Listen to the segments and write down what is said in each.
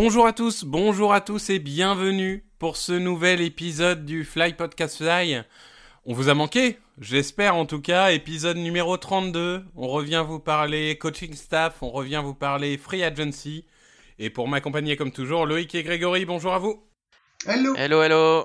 Bonjour à tous, bonjour à tous et bienvenue pour ce nouvel épisode du Fly Podcast Fly. On vous a manqué, j'espère en tout cas, épisode numéro 32. On revient vous parler coaching staff, on revient vous parler free agency. Et pour m'accompagner comme toujours, Loïc et Grégory, bonjour à vous. Hello. Hello, hello.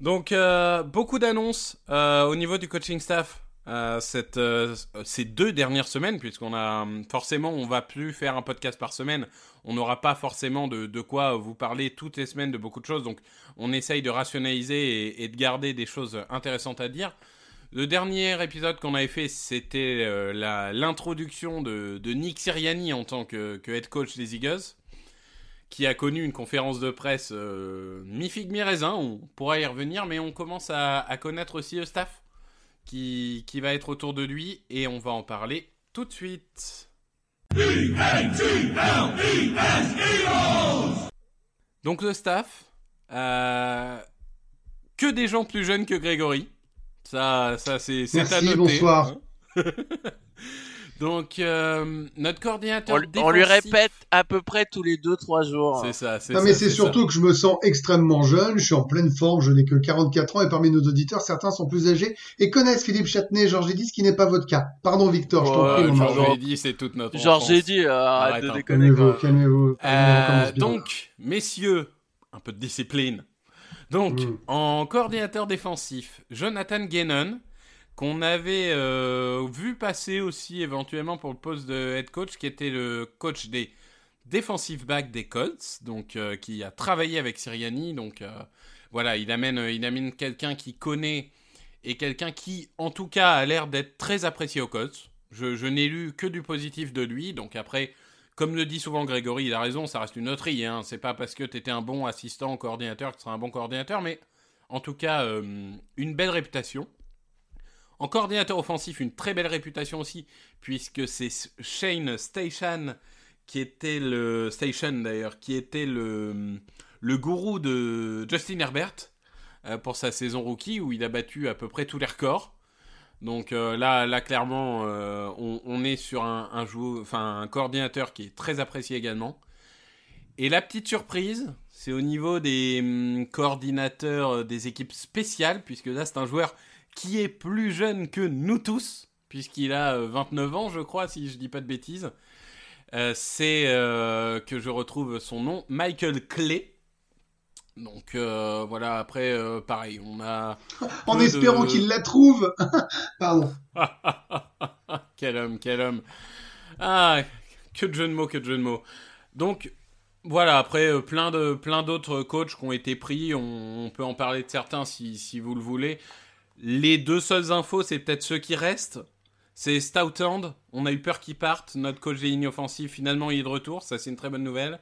Donc, euh, beaucoup d'annonces euh, au niveau du coaching staff euh, euh, ces deux dernières semaines, puisqu'on a forcément, on va plus faire un podcast par semaine. On n'aura pas forcément de, quoi vous parler toutes les semaines de beaucoup de choses. Donc, on essaye de rationaliser et, de garder des choses intéressantes à dire. Le dernier épisode qu'on avait fait, c'était euh, l'introduction de, Nick Siriani en tant que, head coach des Eagles, qui a connu une conférence de presse mi-figue, mi-raisin. On pourra y revenir, mais on commence à connaître aussi le staff qui, qui, va être autour de lui et on va en parler tout de suite. Donc le staff, euh, que des gens plus jeunes que Grégory. Ça, ça c'est à noter. bonsoir. Hein Donc, euh, notre coordinateur on, défensif... on, lui répète à peu près tous les 2-3 jours. C'est ça, c'est Non, ça, mais c'est ça. surtout que je me sens extrêmement jeune, je suis en pleine forme, je n'ai que 44 ans et parmi nos auditeurs, certains sont plus âgés et connaissent Philippe Châtenay et Georges Eddy, ce qui n'est pas votre cas. Pardon Victor, je t'en prie, Georges. Eddy, c'est toute notre Georges. Eddy, euh, arrête de un déconner. Calmez-vous, calmez-vous. Euh, commence bien. donc, messieurs, un peu de discipline. Donc, Mm. en coordinateur défensif, Jonathan Gannon, qu'on avait euh, vu passer aussi éventuellement pour le poste de head coach, qui était le coach des defensive backs des Colts, donc euh, qui a travaillé avec Siriani. Donc euh, voilà, il amène, il amène quelqu'un qui connaît et quelqu'un qui, en tout cas, a l'air d'être très apprécié aux Colts. Je, n'ai lu que du positif de lui, donc après. Comme le dit souvent Grégory, il a raison, ça reste une loterie. Hein. C'est pas parce que tu étais un bon assistant coordinateur que tu seras un bon coordinateur, mais en tout cas, une belle réputation. En coordinateur offensif, une très belle réputation aussi, puisque c'est Shane Station qui était le Station d'ailleurs, qui était le, gourou de Justin Herbert euh, pour sa saison rookie où il a battu à peu près tous les records. Donc euh, là, là clairement, euh, on, est sur un coordinateur qui est très apprécié également. Et la petite surprise, c'est au niveau des hum, coordinateurs des équipes spéciales, puisque là c'est un joueur qui est plus jeune que nous tous, puisqu'il a 29 ans, je crois, si je dis pas de bêtises. Euh, c'est euh, que je retrouve son nom, Michael Clay. Donc euh, voilà, après, pareil, on a... En espérant de... qu'il la trouve Pardon. quel homme, quel homme. Ah, que de jeux de mots, que de jeux de mots. Donc, voilà, après, euh, plein de plein d'autres coachs qui ont été pris, on, on, peut en parler de certains si, si vous le voulez. Les deux seules infos, c'est peut-être ceux qui restent. C'est Stoutland, on a eu peur qu'il parte, notre coach des lignes offensives, finalement il est de retour, ça c'est une très bonne nouvelle.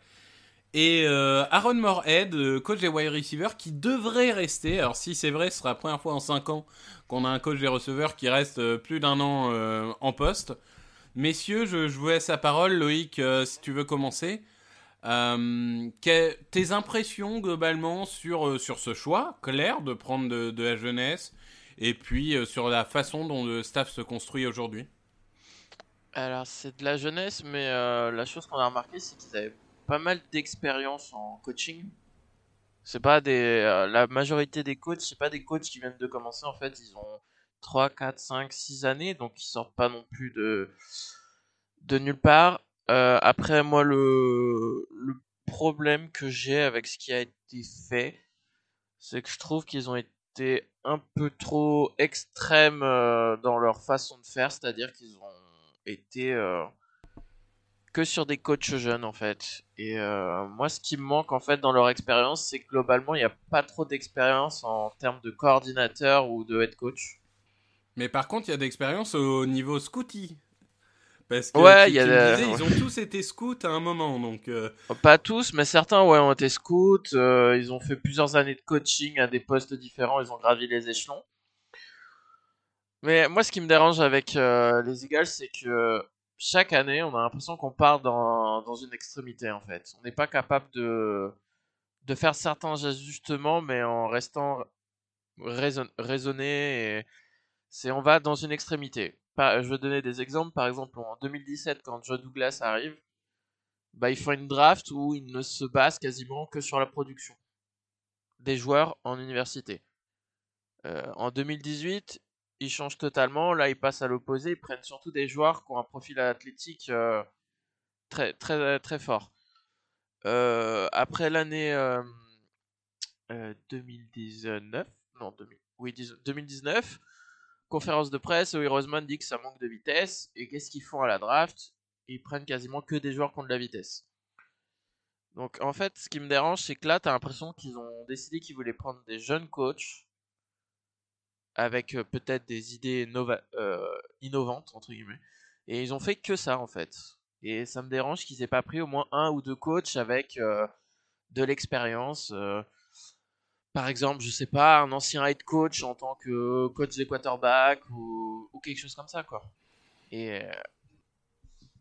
Et euh, Aaron Moorhead, euh, coach des wide receivers, qui devrait rester. Alors si c'est vrai, ce sera la première fois en 5 ans qu'on a un coach des receveurs qui reste euh, plus d'un an en poste. Messieurs, je, vous laisse la parole. Loïc, si tu veux commencer. Que, tes impressions globalement sur, sur ce choix clair de prendre de la jeunesse et puis euh, sur la façon dont le staff se construit aujourd'hui Alors c'est de la jeunesse, mais euh, la chose qu'on a remarqué, c'est qu'ils avaient pas mal d'expérience en coaching. C'est pas des. Euh, la majorité des coachs, c'est pas des coachs qui viennent de commencer en fait, ils ont 3, 4, 5, 6 années, donc ils sortent pas non plus de, de nulle part. Après, moi, le, le problème que j'ai avec ce qui a été fait, c'est que je trouve qu'ils ont été un peu trop extrêmes euh, dans leur façon de faire, c'est-à-dire qu'ils ont été euh, que sur des coachs jeunes en fait. Et euh, moi, ce qui me manque en fait dans leur expérience, c'est globalement, il n'y a pas trop d'expérience en termes de coordinateur ou de head coach. Mais par contre, il y a d'expérience au niveau scouty. Parce que ouais, tu, y a tu de... me disais, ils ont tous été scouts à un moment, donc. Euh... Pas tous, mais certains, ouais, ont été scouts. Euh, ils ont fait plusieurs années de coaching à des postes différents. Ils ont gravi les échelons. Mais moi, ce qui me dérange avec euh, les Eagles, c'est que chaque année, on a l'impression qu'on part dans, dans une extrémité, en fait. On n'est pas capable de, de faire certains ajustements, mais en restant raison, raisonné. Et c'est on va dans une extrémité. Je vais donner des exemples. Par exemple, en 2017, quand Joe Douglas arrive, bah, il faut une draft où il ne se base quasiment que sur la production des joueurs en université. Euh, en 2018, ils changent totalement. Là, ils passent à l'opposé. Ils prennent surtout des joueurs qui ont un profil athlétique euh, très, très, très fort. Euh, après l'année 2019, non, oui, 2019, conférence de presse où Roseman dit que ça manque de vitesse. Et qu'est-ce qu'ils font à la draft? Ils prennent quasiment que des joueurs qui ont de la vitesse. Donc en fait, ce qui me dérange, c'est que là, tu as l'impression qu'ils ont décidé qu'ils voulaient prendre des jeunes coachs avec euh, peut-être des idées euh, innovantes, entre guillemets. Et ils ont fait que ça, en fait. Et ça me dérange qu'ils aient pas pris au moins un ou deux coachs avec euh, de l'expérience. Par exemple, je sais pas, un ancien head coach en tant que coach des quarterbacks ou, ou quelque chose comme ça, quoi. Et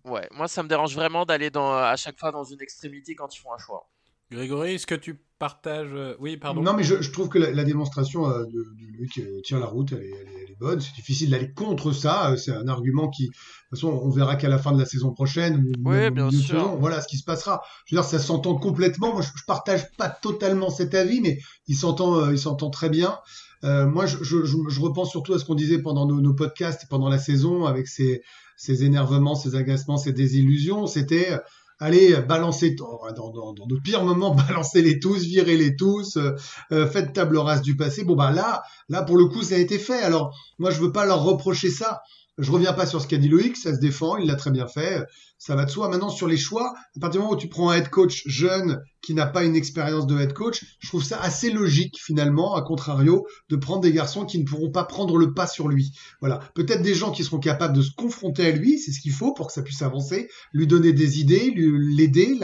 Ouais, moi ça me dérange vraiment d'aller dans, à chaque fois dans une extrémité quand ils font un choix. Grégory, est-ce que tu partages euh, Oui, pardon. Non, mais je, trouve que la, démonstration euh, de, lui qui tient la route, elle est, bonne. C'est difficile d'aller contre ça. Euh, c'est un argument qui, de toute façon, on verra qu'à la fin de la saison prochaine, oui, bien sûr. voilà ce qui se passera. Je veux dire, ça s'entend complètement. Moi, je, je, partage pas totalement cet avis, mais il s'entend, il s'entend très bien. moi, je, je, repense surtout à ce qu'on disait pendant nos, nos, podcasts et pendant la saison avec ces ces énervements, ces agacements, ces désillusions. C'était euh, allez balancer dans, dans, dans, nos pires moments, balancer les tous, virer les tous, euh, euh, faites table rase du passé. Bon bah là, là pour le coup ça a été fait. Alors moi je veux pas leur reprocher ça. Je reviens pas sur ce qu'a dit Loïc, ça se défend, il l'a très bien fait, ça va de soi. Maintenant sur les choix, à partir du moment où tu prends un head coach jeune qui n'a pas une expérience de head coach, je trouve ça assez logique finalement, à contrario, de prendre des garçons qui ne pourront pas prendre le pas sur lui. Voilà, peut-être des gens qui seront capables de se confronter à lui, c'est ce qu'il faut pour que ça puisse avancer, lui donner des idées, l'aider,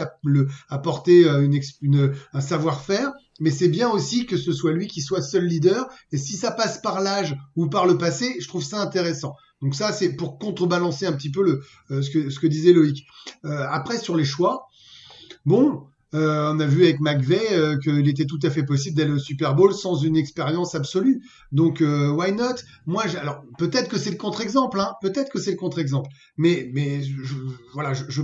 apporter euh, un savoir-faire, mais c'est bien aussi que ce soit lui qui soit seul leader. Et si ça passe par l'âge ou par le passé, je trouve ça intéressant. Donc ça, c'est pour contrebalancer un petit peu euh, ce, que, disait Loïc. Euh, après, sur les choix, bon, euh, on a vu avec McVeigh qu'il était tout à fait possible d'aller au Super Bowl sans une expérience absolue. Donc, why not? Moi, alors peut-être que c'est le contre-exemple, hein, peut-être que c'est le contre-exemple. Mais, voilà, je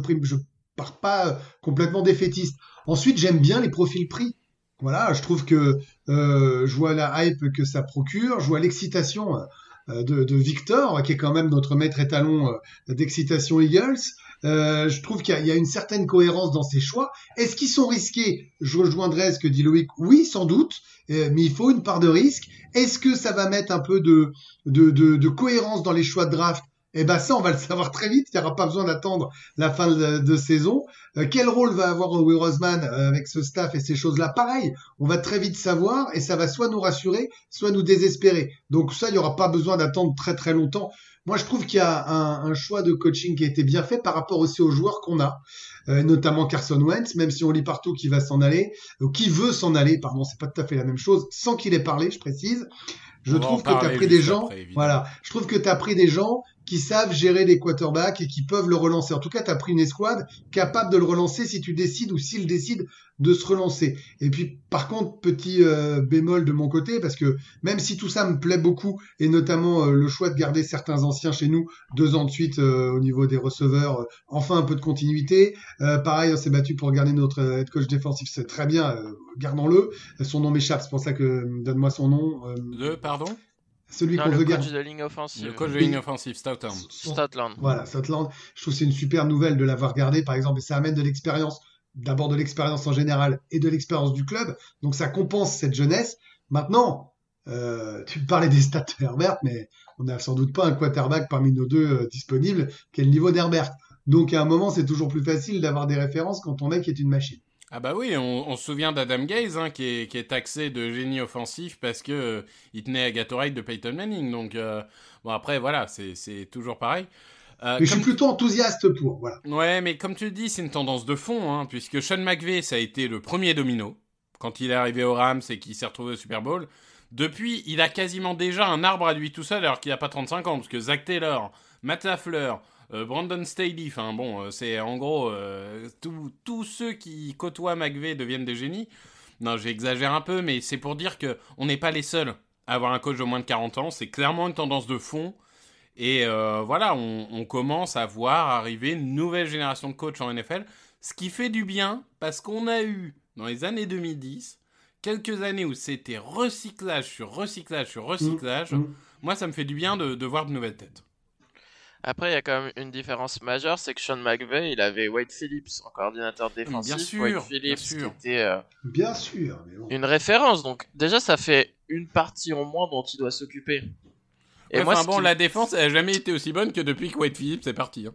pars pas complètement défaitiste. Ensuite, j'aime bien les profils pris. Voilà, je trouve que je vois la hype que ça procure, je vois l'excitation euh, de, Victor, qui est quand même notre maître étalon euh, d'excitation Eagles. Euh, je trouve qu'il y, a une certaine cohérence dans ses choix. Est-ce qu'ils sont risqués? Je rejoindrai ce que dit Loïc. Oui, sans doute, mais il faut une part de risque. Est-ce que ça va mettre un peu de, de cohérence dans les choix de draft? Eh ben ça, on va le savoir très vite. Il n'y aura pas besoin d'attendre la fin de, saison. Euh, quel rôle va avoir Will Roseman euh, avec ce staff et ces choses-là? Pareil, on va très vite savoir et ça va soit nous rassurer, soit nous désespérer. Donc ça, il n'y aura pas besoin d'attendre très très longtemps. Moi, je trouve qu'il y a un, choix de coaching qui a été bien fait par rapport aussi aux joueurs qu'on a, euh, notamment Carson Wentz, même si on lit partout qu'il va s'en aller, ou qui veut s'en aller, pardon, c'est pas tout à fait la même chose, sans qu'il ait parlé, je précise. Je trouve que tu as pris des gens, voilà, je trouve que tu as pris des gens qui savent gérer des quarterbacks et qui peuvent le relancer. En tout cas, tu as pris une escouade capable de le relancer si tu décides ou s'il décide de se relancer. Et puis, par contre, petit euh, bémol de mon côté, parce que même si tout ça me plaît beaucoup, et notamment euh, le choix de garder certains anciens chez nous, deux ans de suite euh, au niveau des receveurs, enfin un peu de continuité. pareil, on s'est battu pour garder notre head coach défensif, c'est très bien, gardons-le. Son nom m'échappe, c'est pour ça que donne-moi son nom. Le, pardon? Celui qu'on veut garder. Le coach de ligne offensive. Le coach de ligne offensive, Stoutland. Stoutland. Voilà, Stoutland. Je trouve que c'est une super nouvelle de l'avoir gardé, par exemple, et ça amène de l'expérience, d'abord de l'expérience en général et de l'expérience du club. Donc ça compense cette jeunesse. Maintenant, euh, tu parlais des stats de Herbert, mais on n'a sans doute pas un quarterback parmi nos deux euh, disponibles qui est le niveau d'Herbert. Donc à un moment, c'est toujours plus facile d'avoir des références quand ton mec est une machine. Ah bah oui, on, se souvient d'Adam Gaze hein, qui, est, taxé de génie offensif parce que euh, il tenait à Gatorade de Peyton Manning. Donc euh, bon après voilà, c'est toujours pareil. Euh, mais je suis plutôt enthousiaste pour. Voilà. Ouais, mais comme tu le dis, c'est une tendance de fond, hein, puisque Sean McVay, ça a été le premier domino quand il est arrivé au Rams et qu'il s'est retrouvé au Super Bowl. Depuis, il a quasiment déjà un arbre à lui tout seul alors qu'il n'a pas 35 ans, parce que Zach Taylor, Matt LaFleur, Brandon Staley, enfin bon, euh, c'est en gros euh, tous ceux qui côtoient McVeigh deviennent des génies. Non, j'exagère un peu, mais c'est pour dire que on n'est pas les seuls à avoir un coach de moins de 40 ans. C'est clairement une tendance de fond. Et voilà, on, on, commence à voir arriver une nouvelle génération de coachs en NFL, ce qui fait du bien parce qu'on a eu dans les années 2010 quelques années où c'était recyclage sur recyclage sur recyclage. Mmh, mmh. Moi, ça me fait du bien de, de voir de nouvelles têtes. Après, il y a quand même une différence majeure, c'est que Sean McVay, il avait Wade Phillips en coordinateur défensif. Bien sûr, Wade Phillips qui était euh, bien sûr, une référence. Donc déjà, ça fait une partie en moins dont il doit s'occuper. Et moi, bon, la défense, elle a jamais été aussi bonne que depuis que Wade Phillips est parti. Hein.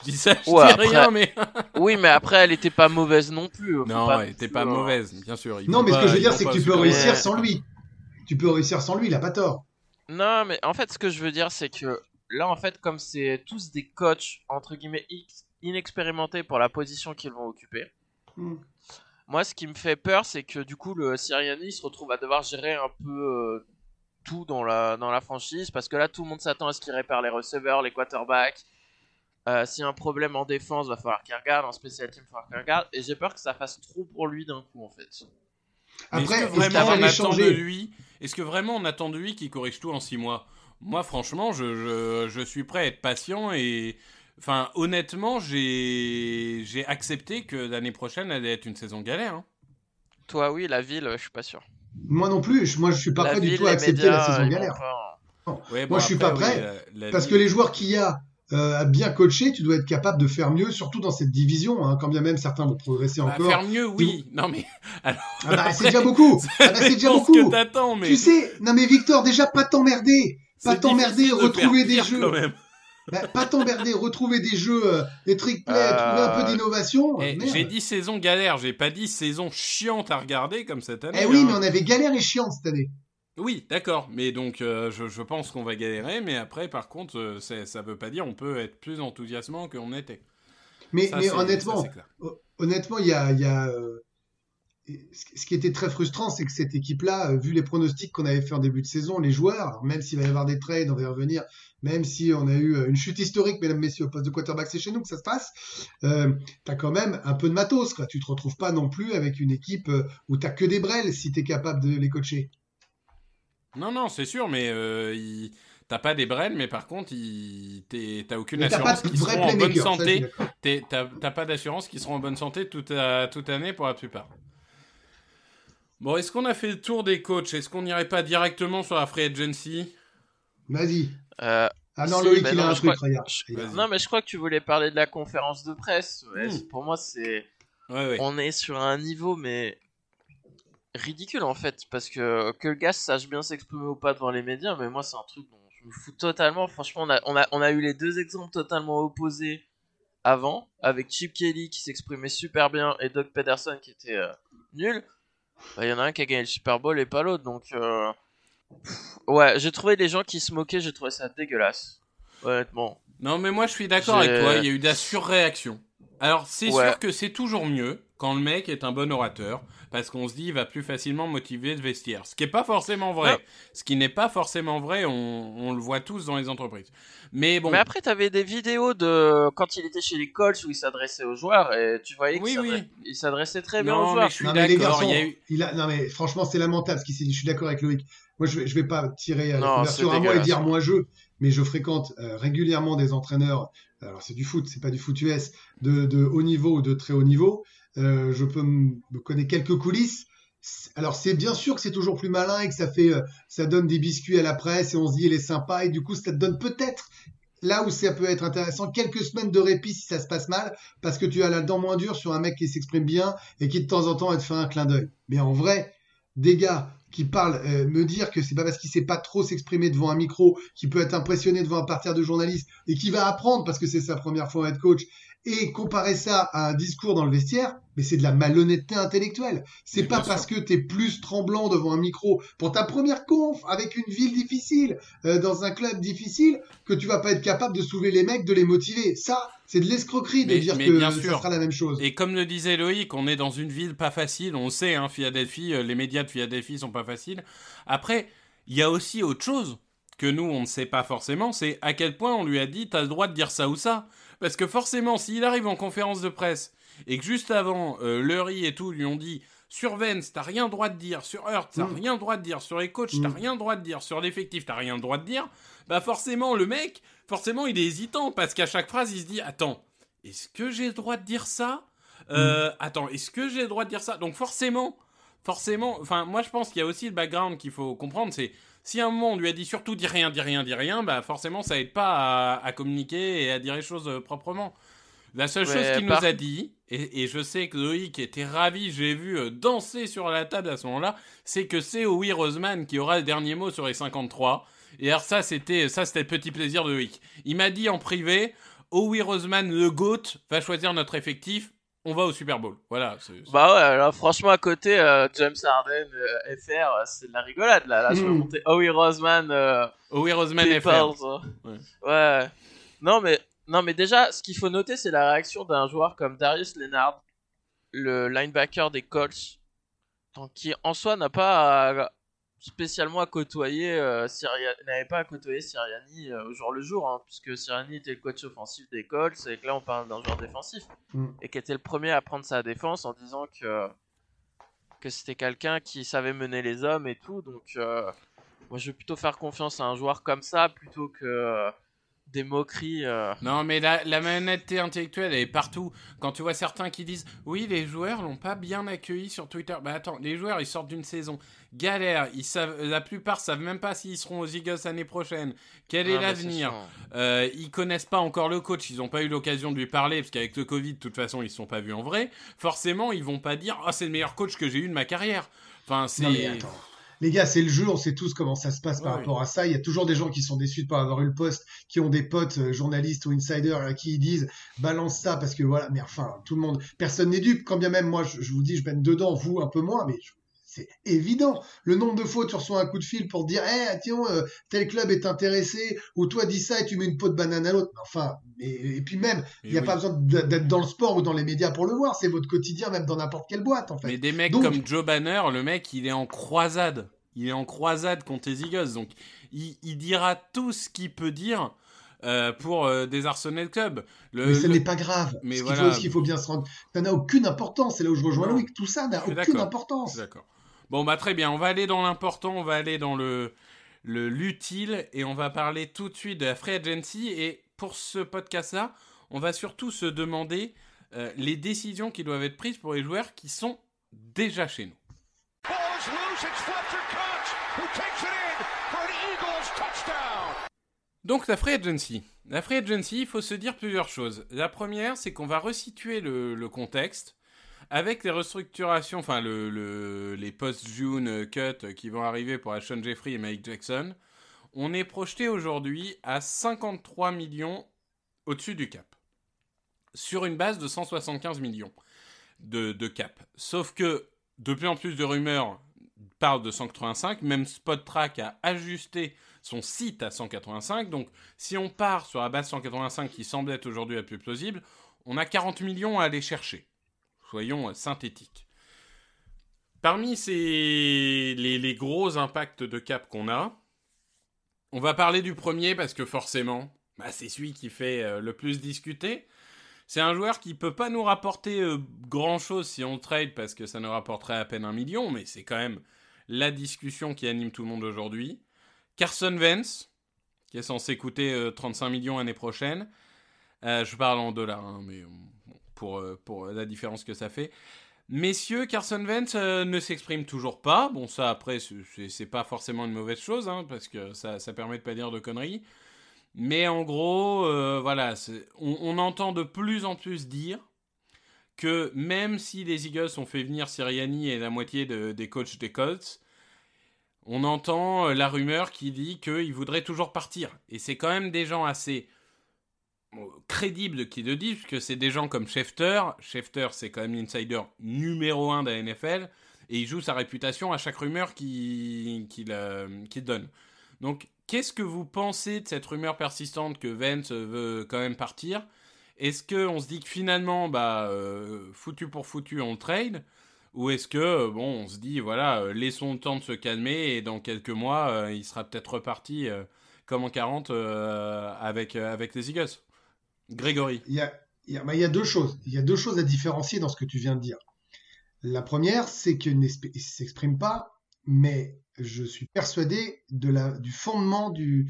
Je dis ça, je dis rien, mais. oui, mais après, elle était pas mauvaise non plus. non, elle était pas mauvaise, bien sûr. non, mais ce que je veux dire, c'est que tu peux réussir sans lui. Tu peux réussir sans lui, il a pas tort. Non, mais en fait, ce que je veux dire, c'est que là, en fait, comme c'est tous des coachs, entre guillemets, inexpérimentés pour la position qu'ils vont occuper, hmm. moi, ce qui me fait peur, c'est que du coup, le Siriani se retrouve à devoir gérer un peu euh, tout dans la, dans la franchise, parce que là, tout le monde s'attend à ce qu'il répare les receveurs, les quarterbacks. Euh, S'il y a un problème en défense, va falloir qu'il regarde, en spécial team, va falloir qu'il regarde, et j'ai peur que ça fasse trop pour lui d'un coup, en fait. Après, est-ce que vraiment on attend de lui? Est-ce que vraiment on attend de lui qu'il corrige tout en 6 mois? Moi, franchement, je, je, suis prêt à être patient et. Enfin, honnêtement, j'ai accepté que l'année prochaine allait être une saison galère. Hein. Toi, oui, la ville, je suis pas sûr. Moi non plus. Moi, je suis pas prêt du tout à accepter la saison galère. moi, je suis pas prêt parce que les joueurs qu'il y a euh, à bien coacher, tu dois être capable de faire mieux, surtout dans cette division. Hein, quand bien même certains vont progresser bah, encore. Faire mieux, oui. Non mais ah bah, c'est déjà beaucoup. Ah bah, c'est déjà beaucoup. Que mais... Tu sais, non mais Victor, déjà pas t'emmerder. Pas t'emmerder, retrouver des jeux. Bah, pas t'emmerder, retrouver des jeux, euh, des trick play, trouver un peu euh, d'innovation. Eh, j'ai dit saison galère, j'ai pas dit saison chiante à regarder comme cette année. Eh oui, hein. mais on avait galère et chiante cette année. Oui, d'accord, mais donc euh, je, je, pense qu'on va galérer, mais après, par contre, ça veut pas dire on peut être plus enthousiasmant qu'on était. Mais, mais honnêtement, honnêtement, il y a, y a ce qui était très frustrant, c'est que cette équipe-là, euh, vu les pronostics qu'on avait fait en début de saison, les joueurs, même s'il va y avoir des trades, on va y revenir, même si on a eu euh, une chute historique, mesdames, messieurs, au poste de quarterback, c'est chez nous que ça se passe, euh, tu as quand même un peu de matos. Quoi. Tu te retrouves pas non plus avec une équipe euh, où tu que des brels si tu es capable de les coacher. Non, non, c'est sûr, mais il... T'as pas des brels, mais par contre, t'as aucune assurance qu'ils seront en bonne santé. T'as pas d'assurance qu'ils seront en bonne santé toute, toute année pour la plupart. Bon, est-ce qu'on a fait le tour des coachs? Est-ce qu'on n'irait pas directement sur la free agency? Vas-y. Euh, ah non, Loïc, il a un truc, Non, mais je crois que tu voulais parler de la conférence de presse. Hmm. Pour moi, c'est. On est sur un niveau, mais ridicule en fait, parce que que le gars sache bien s'exprimer ou pas devant les médias, mais moi c'est un truc dont je me fous totalement. Franchement, on a, on a, on a eu les deux exemples totalement opposés avant, avec Chip Kelly qui s'exprimait super bien et Doug Pederson qui était euh, nul. Bah, il y en a un qui a gagné le Super Bowl et pas l'autre, donc. Euh, ouais, j'ai trouvé des gens qui se moquaient, j'ai trouvé ça dégueulasse. Honnêtement. Non, mais moi je suis d'accord avec toi, il y a eu de la surréaction. Alors, c'est sûr que c'est toujours mieux quand le mec est un bon orateur, parce qu'on se dit il va plus facilement motiver le vestiaire. Ce qui n'est pas forcément vrai. Ce qui n'est pas forcément vrai, on, le voit tous dans les entreprises. Mais bon. Mais après, tu avais des vidéos de quand il était chez les Colts où il s'adressait aux joueurs et tu voyais qu'il s'adressait très bien aux joueurs. Mais je suis d'accord. Il a... Non mais franchement, c'est lamentable ce qu'il s'est dit. Je suis d'accord avec Loïc. Moi, je vais, je vais pas tirer euh, la conversion à moi et dire moi je, mais je fréquente euh, régulièrement des entraîneurs. Alors c'est du foot, c'est pas du foot US, de, de haut niveau ou de très haut niveau euh, je peux me connais quelques coulisses. Alors c'est bien sûr que c'est toujours plus malin et que ça fait, euh, ça donne des biscuits à la presse et on se dit elle est sympa et du coup ça te donne peut-être là où ça peut être intéressant quelques semaines de répit si ça se passe mal parce que tu as la dent moins dure sur un mec qui s'exprime bien et qui de temps en temps te faire un clin d'œil. Mais en vrai, des gars qui parlent, euh, me dire que c'est pas parce qu'il sait pas trop s'exprimer devant un micro, qui peut être impressionné devant un parterre de journalistes et qui va apprendre parce que c'est sa première fois en head coach et comparer ça à un discours dans le vestiaire, mais c'est de la malhonnêteté intellectuelle. C'est pas parce sûr. que t'es plus tremblant devant un micro pour ta première conf avec une ville difficile, euh, dans un club difficile, que tu vas pas être capable de soulever les mecs, de les motiver. Ça, c'est de l'escroquerie de Mais- dire mais que sûr. sera la même chose. Et comme le disait Loïc, on est dans une ville pas facile. On sait, hein, Philadelphie, euh, les médias de Philadelphie sont pas faciles. Après, il y a aussi autre chose que nous, on ne sait pas forcément. C'est à quel point on lui a dit, t'as le droit de dire ça ou ça. Parce que forcément, s'il arrive en conférence de presse et que juste avant, euh, Lurie et tout lui ont dit, sur Vance, t'as rien droit de dire. Sur Hurt, t'as Mm. rien droit de dire. Sur les coachs, t'as Mm. rien droit de dire. Sur l'effectif, t'as rien droit de dire. Bah forcément, le mec, forcément, il est hésitant parce qu'à chaque phrase, il se dit, attends, est-ce que j'ai le droit de dire ça? Euh, Attends, est-ce que j'ai le droit de dire ça? Donc forcément, forcément, enfin, moi je pense qu'il y a aussi le background qu'il faut comprendre, c'est si à un moment on lui a dit surtout dis rien, dis rien, dis rien, bah forcément ça aide pas à, à communiquer et à dire les choses euh, proprement. La seule Ouais, chose qu'il par- nous a dit, et, et je sais que Loïc était ravi, j'ai vu euh, danser sur la table à ce moment-là, c'est que c'est Howie Roseman qui aura le dernier mot sur les 53. Et alors ça, c'était ça, c'était le petit plaisir de Loïc. Il m'a dit en privé, Howie Roseman, le GOAT, va choisir notre effectif, on va au Super Bowl. Voilà. Bah ouais, alors franchement, à côté, euh, James Harden, euh, FR, euh, c'est de la rigolade là. Là, je peux Mm. monter Howie Roseman, euh, Howie Roseman Clippers, FR. euh. Ouais. Ouais. Non, mais, non, mais déjà, ce qu'il faut noter, c'est la réaction d'un joueur comme Darius Leonard, le linebacker des Colts, qui en soi n'a pas à- spécialement à côtoyer euh, n'avait pas à côtoyer Sirianni euh, au jour le jour, hein, puisque Sirianni était le coach offensif des Colts et que là on parle d'un joueur défensif Mm. et qui était le premier à prendre sa défense en disant que que c'était quelqu'un qui savait mener les hommes et tout. Donc euh, moi je vais plutôt faire confiance à un joueur comme ça plutôt que des moqueries. euh. Non, mais la, la malhonnêteté intellectuelle, elle est partout. Quand tu vois certains qui disent Oui, les joueurs l'ont pas bien accueilli sur Twitter. Bah attends, les joueurs, ils sortent d'une saison galère. Ils savent, la plupart savent même pas s'ils seront aux Eagles l'année prochaine. Quel est Ah, bah, l'avenir. Euh, Ils connaissent pas encore le coach. Ils ont pas eu l'occasion de lui parler parce qu'avec le Covid, de toute façon, ils se sont pas vus en vrai. Forcément, ils vont pas dire Ah, c'est le meilleur coach que j'ai eu de ma carrière. Enfin, c'est. Les gars, c'est le jeu, on sait tous comment ça se passe par Ouais, rapport à ça. Il y a toujours des gens qui sont déçus de pas avoir eu le poste, qui ont des potes euh, journalistes ou insiders à qui ils disent balance ça parce que voilà. Mais enfin, tout le monde, personne n'est dupe. Quand bien même moi, je, je vous dis, je mène dedans, vous un peu moins, mais je- c'est évident. Le nombre de fois tu reçois un coup de fil pour te dire, eh tiens, euh, tel club est intéressé, ou toi dis ça et tu mets une peau de banane à l'autre. Enfin, et, et puis même, il n'y a oui. pas besoin d'être dans le sport ou dans les médias pour le voir. C'est votre quotidien, même dans n'importe quelle boîte en fait. Mais des mecs Donc- comme Joe Banner, le mec, il est en croisade. Il est en croisade contre les Eagles. Donc, il, il dira tout ce qu'il peut dire euh, pour euh, désarçonner le club. Le, Mais ce le- n'est pas grave. Mais ce qu'il voilà. faut, ce qu'il faut bien se rendre. Ça n'a aucune importance. C'est là où je rejoins. Loïc. Tout ça n'a aucune d'accord. importance. D'accord. Bon, bah très bien. On va aller dans l'important. On va aller dans le le- l'utile et on va parler tout de suite de la free agency. Et pour ce podcast-là, on va surtout se demander euh, les décisions qui doivent être prises pour les joueurs qui sont déjà chez nous. Donc la free agency. La free agency, il faut se dire plusieurs choses. La première, c'est qu'on va resituer le, contexte avec les restructurations, enfin le, le- les post-June cut qui vont arriver pour Ashon Jeffrey et Mike Jackson. On est projeté aujourd'hui à 53 millions au-dessus du cap. Sur une base de 175 millions de cap. Sauf que de plus en plus de rumeurs parlent de 185. Même SpotTrack a ajusté son site à 185. Donc, si on part sur la base 185 qui semble être aujourd'hui la plus plausible, on a 40 millions à aller chercher. Soyons euh, synthétiques. Parmi ces, les, gros impacts de cap qu'on a, on va parler du premier parce que forcément, bah, c'est celui qui fait euh, le plus discuter. C'est un joueur qui peut pas nous rapporter euh, grand chose si on trade parce que ça nous rapporterait à peine un million, mais c'est quand même la discussion qui anime tout le monde aujourd'hui. Carson Wentz, qui est censé coûter euh, 35 millions l'année prochaine. Euh, je parle en dollars, hein, mais euh, pour, euh, la différence que ça fait. Messieurs, Carson euh, ne s'exprime toujours pas. Bon, ça, après, c'est- pas forcément une mauvaise chose, hein, parce que ça, ça permet de pas dire de conneries. Mais en gros, euh, voilà, on, entend de plus en plus dire que même si les Eagles ont fait venir Sirianni et la moitié de- des coachs des Colts, on entend euh, la rumeur qui dit qu'ils voudraient toujours partir. Et c'est quand même des gens assez crédibles qui le disent, puisque c'est des gens comme Schefter. Schefter, c'est quand même l'insider numéro un de la NFL, et il joue sa réputation à chaque rumeur qu'il donne. Donc, qu'est-ce que vous pensez de cette rumeur persistante que Vance veut quand même partir? Est-ce qu'on se dit que finalement, bah, euh, foutu pour foutu, on trade? Ou est-ce que, bon, on se dit, voilà, laissons le temps de se calmer et dans quelques mois, euh, il sera peut-être reparti euh, comme en 40 avec, avec les Eagles? Grégory. Bah, y a deux choses. Il y a deux choses à différencier dans ce que tu viens de dire. La première, c'est qu'il ne s'exprime pas, mais je suis persuadé du fondement de,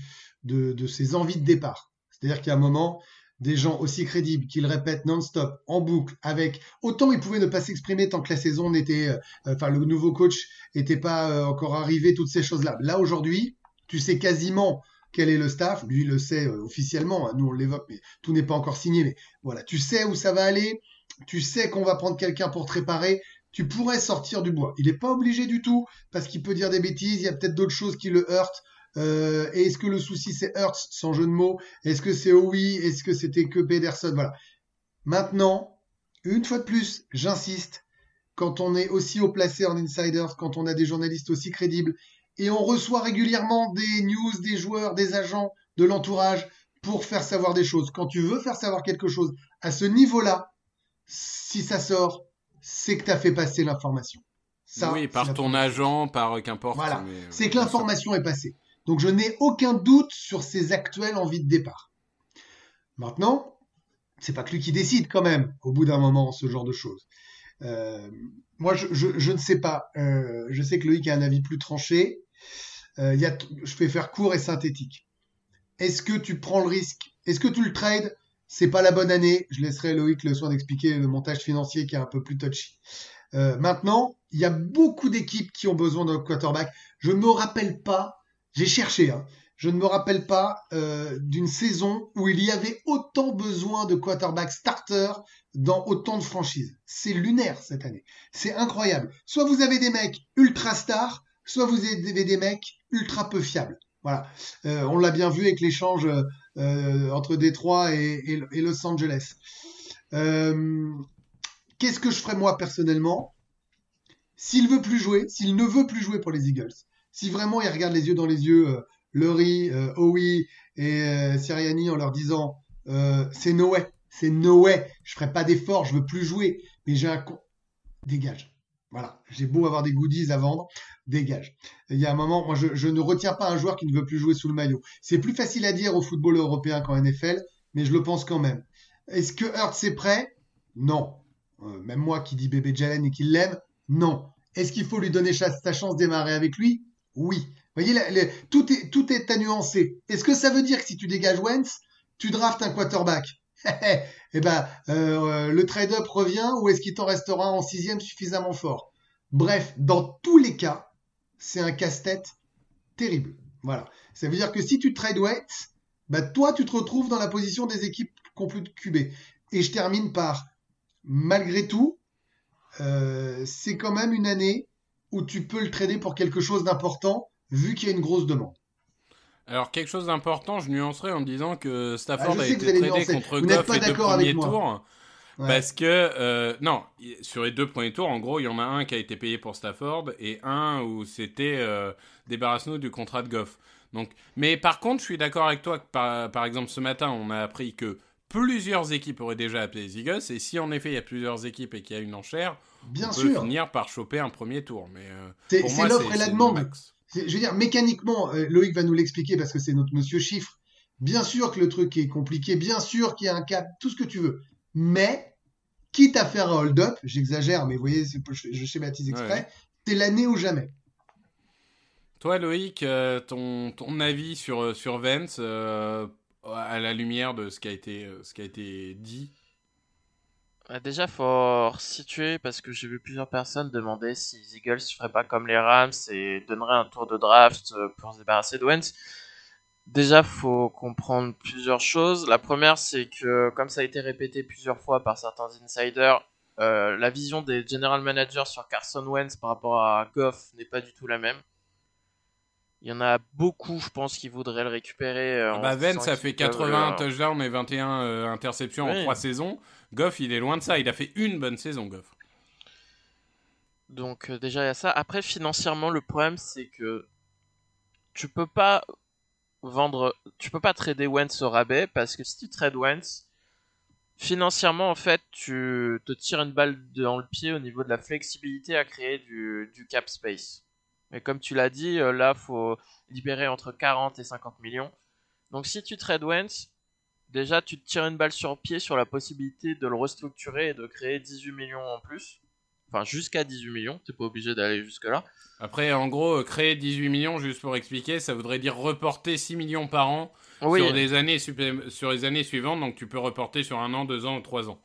de ses envies de départ. C'est-à-dire qu'à un moment, des gens aussi crédibles qu'ils répètent non-stop, en boucle, avec autant ils pouvaient ne pas s'exprimer tant que la saison n'était, euh, enfin le nouveau coach n'était pas euh, encore arrivé, toutes ces choses-là. Là aujourd'hui, tu sais quasiment quel est le staff. Lui, le sait euh, officiellement. Hein. Nous, on l'évoque, mais tout n'est pas encore signé. Mais voilà, tu sais où ça va aller. Tu sais qu'on va prendre quelqu'un pour te réparer. Tu pourrais sortir du bois. Il n'est pas obligé du tout parce qu'il peut dire des bêtises. Il y a peut-être d'autres choses qui le heurtent. Euh, est-ce que le souci c'est Hurts sans jeu de mots? Est-ce que c'est oui? Est-ce que c'était que Pederson Voilà. Maintenant, une fois de plus, j'insiste, quand on est aussi haut placé en insiders, quand on a des journalistes aussi crédibles et on reçoit régulièrement des news des joueurs, des agents, de l'entourage pour faire savoir des choses. Quand tu veux faire savoir quelque chose à ce niveau-là, si ça sort, c'est que tu as fait passer l'information. oui, par ton agent, par qu'importe. Voilà, euh, c'est que l'information est passée. Donc je n'ai aucun doute sur ses actuelles envies de départ. Maintenant, c'est pas que lui qui décide quand même, au bout d'un moment, ce genre de choses. Euh, moi, je, je, ne sais pas. Euh, je sais que Loïc a un avis plus tranché. Euh, y a je vais faire court et synthétique. Est-ce que tu prends le risque Est-ce que tu le trades C'est pas la bonne année. Je laisserai Loïc le soin d'expliquer le montage financier qui est un peu plus touchy. Euh, maintenant, il y a beaucoup d'équipes qui ont besoin d'un quarterback. Je ne me rappelle pas, j'ai cherché, hein, je ne me rappelle pas euh, d'une saison où il y avait autant besoin de quarterback starter dans autant de franchises. C'est lunaire cette année. C'est incroyable. Soit vous avez des mecs ultra stars, soit vous avez des mecs ultra peu fiables. Voilà. Euh, on l'a bien vu avec l'échange entre Détroit et, Los Angeles. Euh, qu'est-ce que je ferais moi personnellement? S'il veut plus jouer, s'il ne veut plus jouer pour les Eagles, si vraiment il regarde les yeux dans les yeux Lurie, Howie et Siriani en leur disant c'est no way, c'est no way, je ferai pas d'effort, je veux plus jouer, mais j'ai un dégage. Voilà, j'ai beau avoir des goodies à vendre, dégage. Il y a un moment, moi, je, ne retiens pas un joueur qui ne veut plus jouer sous le maillot. C'est plus facile à dire au football européen qu'en NFL, mais je le pense quand même. Est-ce que Hurts est prêt? Non. Euh, même moi qui dis bébé Jalen et qui l'aime, non. Est-ce qu'il faut lui donner sa chance de démarrer avec lui? Oui. Vous voyez, tout, est, tout est à nuancer. Est-ce que ça veut dire que si tu dégages Wentz, tu draftes un quarterback? eh ben, euh, le trade-up revient ou est-ce qu'il t'en restera en sixième suffisamment fort? Bref, dans tous les cas, c'est un casse-tête terrible. Voilà. Ça veut dire que si tu trades Wet, bah toi, tu te retrouves dans la position des équipes qui ont plus de QB. Et je termine par, malgré tout, euh, c'est quand même une année où tu peux le trader pour quelque chose d'important, vu qu'il y a une grosse demande. Alors, quelque chose d'important, je nuancerai en disant que Stafford ah, a été tradé contre Goff les deux premiers tours. Parce que, euh, non, sur les deux premiers tours, en gros, il y en a un qui a été payé pour Stafford et un où c'était euh, débarrasse-nous du contrat de Goff. Donc, mais par contre, je suis d'accord avec toi que, par, par, exemple, ce matin, on a appris que plusieurs équipes auraient déjà appelé les Eagles. Et si en effet, il y a plusieurs équipes et qu'il y a une enchère, Bien on peut finir par choper un premier tour. Mais euh, c'est l'offre et la demande. Je veux dire, mécaniquement, euh, Loïc va nous l'expliquer parce que c'est notre monsieur chiffre. Bien sûr que le truc est compliqué, bien sûr qu'il y a un cap, tout ce que tu veux. Mais, quitte à faire un hold-up, j'exagère, mais vous voyez, je schématise exprès, c'est l'année ou jamais. Toi, Loïc, euh, ton, ton, avis sur, euh, sur à la lumière de ce qui a été, ce qui a été dit déjà, faut situer parce que j'ai vu plusieurs personnes demander si les Eagles ne feraient pas comme les Rams et donneraient un tour de draft euh, pour se débarrasser de Wentz. Déjà, faut comprendre plusieurs choses. La première, c'est que, comme ça a été répété plusieurs fois par certains insiders, euh, la vision des general managers sur Carson Wentz par rapport à Goff n'est pas du tout la même. Il y en a beaucoup, je pense, qui voudraient le récupérer. euh, Ah bah, disant ça fait peuvent 80 le- touchdowns et 21 euh, interceptions en Oui. 3 saisons. Goff, il est loin de ça. Il a fait une bonne saison, Goff. Donc euh, déjà il y a ça. Après financièrement le problème c'est que tu peux pas vendre, tu peux pas trader Wentz au rabais parce que si tu trades Wentz, financièrement en fait tu te tires une balle dans le pied au niveau de la flexibilité à créer du, cap space. Mais comme tu l'as dit, euh, là faut libérer entre 40 et 50 millions. Donc si tu trades Wentz, déjà tu te tires une balle sur pied sur la possibilité de le restructurer et de créer 18 millions en plus. Enfin, jusqu'à 18 millions, t'es pas obligé d'aller jusque-là. Après, en gros, euh, créer 18 millions, juste pour expliquer, ça voudrait dire reporter 6 millions par an Oui, sur, des années sur les années suivantes. Donc, tu peux reporter sur un an, deux ans ou trois ans.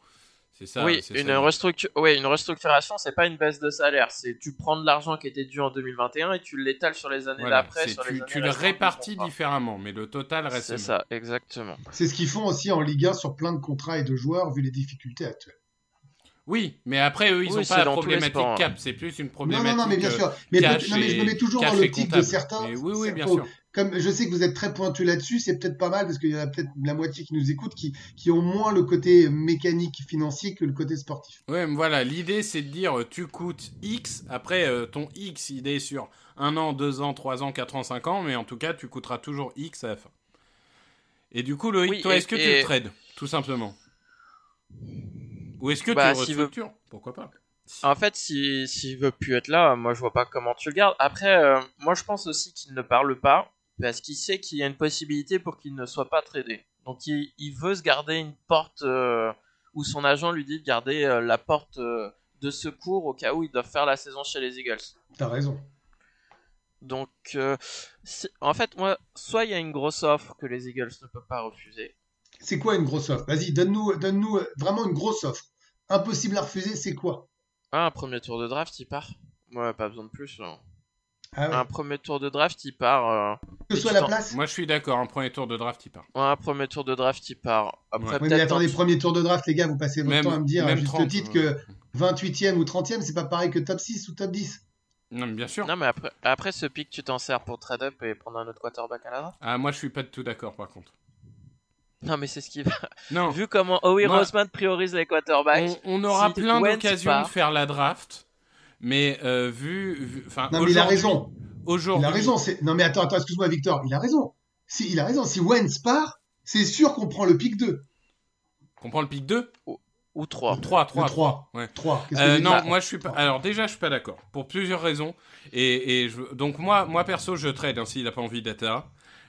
C'est ça. oui une, ça. restructu- oui, une restructuration, c'est pas une baisse de salaire. C'est tu prends de l'argent qui était dû en 2021 et tu l'étales sur les années Voilà, d'après. sur tu, les années tu le répartis différemment, mais le total reste C'est ça, exactement. C'est ce qu'ils font aussi en Ligue 1 sur plein de contrats et de joueurs vu les difficultés actuelles. Oui, mais après, eux, ils n'ont pas la problématique sports, hein. cap. C'est plus une Non, problématique. non, non, mais bien euh, sûr. Mais, non, je me et- mets toujours dans l'optique de certains. Oui, oui, bien sûr. Comme je sais que vous êtes très pointu là-dessus, c'est peut-être pas mal parce qu'il y en a peut-être la moitié qui nous écoutent qui, qui ont moins le côté mécanique financier que le côté sportif. Ouais, mais voilà, l'idée c'est de dire euh, tu coûtes X, après euh, ton X il est sur un an, deux ans, trois ans, quatre ans, cinq ans, mais en tout cas tu coûteras toujours X à la fin. Et du coup, Loïc, Oui, toi, est-ce que tu et- le trades, tout simplement? Ou est-ce que Bah, tu le s'il veut- restructures? Pourquoi pas? En fait, si s'il veut plus être là, moi je vois pas comment tu le gardes. Après, euh, moi je pense aussi qu'il ne parle pas parce qu'il sait qu'il y a une possibilité pour qu'il ne soit pas tradé. Donc il, il veut se garder une porte euh, où son agent lui dit de garder euh, la porte euh, de secours au cas où ils doivent faire la saison chez les Eagles. T'as raison. Donc, en fait, moi, soit il y a une grosse offre que les Eagles ne peuvent pas refuser. C'est quoi une grosse offre? Vas-y, donne-nous donne -nous vraiment une grosse offre. Impossible à refuser, c'est quoi? Ah, un premier tour de draft, il part. Ouais, pas besoin de plus. hein. Ah ouais. Un premier tour de draft, il part. euh, Que ce soit la place Moi je suis d'accord, un premier tour de draft il part. Ouais, un premier tour de draft, il part. Après, Ouais. Mais attendez, un- premier tour de draft, les gars, vous passez votre Même- temps à me dire à même juste 30, titre ouais. que 28e ou 30e, c'est pas pareil que top 6 ou top 10. Non, mais bien sûr. Non, mais après, après ce pick, tu t'en sers pour trade up et prendre un autre quarterback à la draft. Ah, moi je suis pas de tout d'accord par contre. Non, mais c'est ce qui va. Non, Vu comment Howie Moi- Roseman priorise les quarterbacks. on, on aura si plein d'occasions de faire la draft, mais euh, vu. Non, mais il a aujourd'hui- raison. Il Aujourd'hui, a raison. c'est- Non, mais attends, attends, excuse-moi, Victor. Il a raison. Si, il a raison. Si Wentz part, c'est sûr qu'on prend le pick 2. On prend le pick 2 Ou 3. 3, Le 3, 3. ouais. 3. Qu'est-ce que Euh, j'ai non, dit moi je suis pas. Alors déjà, je suis pas d'accord pour plusieurs raisons. Et, et je... donc moi, moi perso, je trade hein, s'il a pas envie d'être là.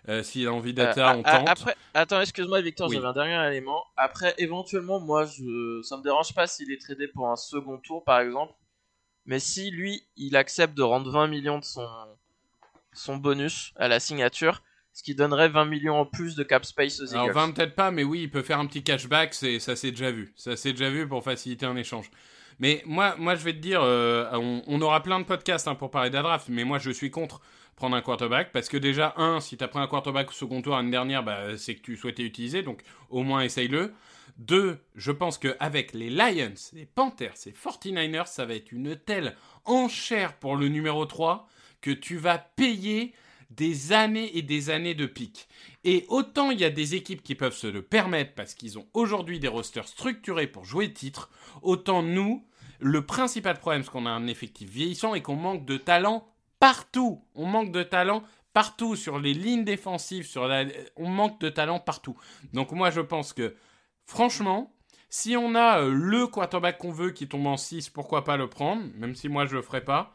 Euh, s'il a envie d'être là, Euh, on a- tente. Après, attends, excuse-moi, Victor, Oui. j'avais un dernier élément. Après, éventuellement, moi, je, ça me dérange pas s'il est tradé pour un second tour, par exemple. Mais si lui, il accepte de rendre 20 millions de son, son bonus à la signature, ce qui donnerait 20 millions en plus de cap space aux Alors Eagles. 20 peut-être pas, mais oui, il peut faire un petit cashback. C'est ça, c'est déjà vu. Ça, c'est déjà vu pour faciliter un échange. Mais moi, moi, je vais te dire, euh, on, on aura plein de podcasts hein, pour parler de la draft, mais moi, je suis contre prendre un quarterback parce que déjà, un, si tu as pris un quarterback au second tour l'année dernière, bah, c'est que tu souhaitais utiliser, donc au moins essaye-le. Deux, je pense qu'avec les Lions, les Panthers, les 49ers, ça va être une telle enchère pour le numéro 3 que tu vas payer des années et des années de pique. Et autant il y a des équipes qui peuvent se le permettre parce qu'ils ont aujourd'hui des rosters structurés pour jouer titre, autant nous, le principal problème, c'est qu'on a un effectif vieillissant et qu'on manque de talent partout. On manque de talent partout sur les lignes défensives, sur la... on manque de talent partout. Donc moi je pense que franchement, si on a euh, le quarterback qu'on veut qui tombe en 6, pourquoi pas le prendre, même si moi je le ferai pas.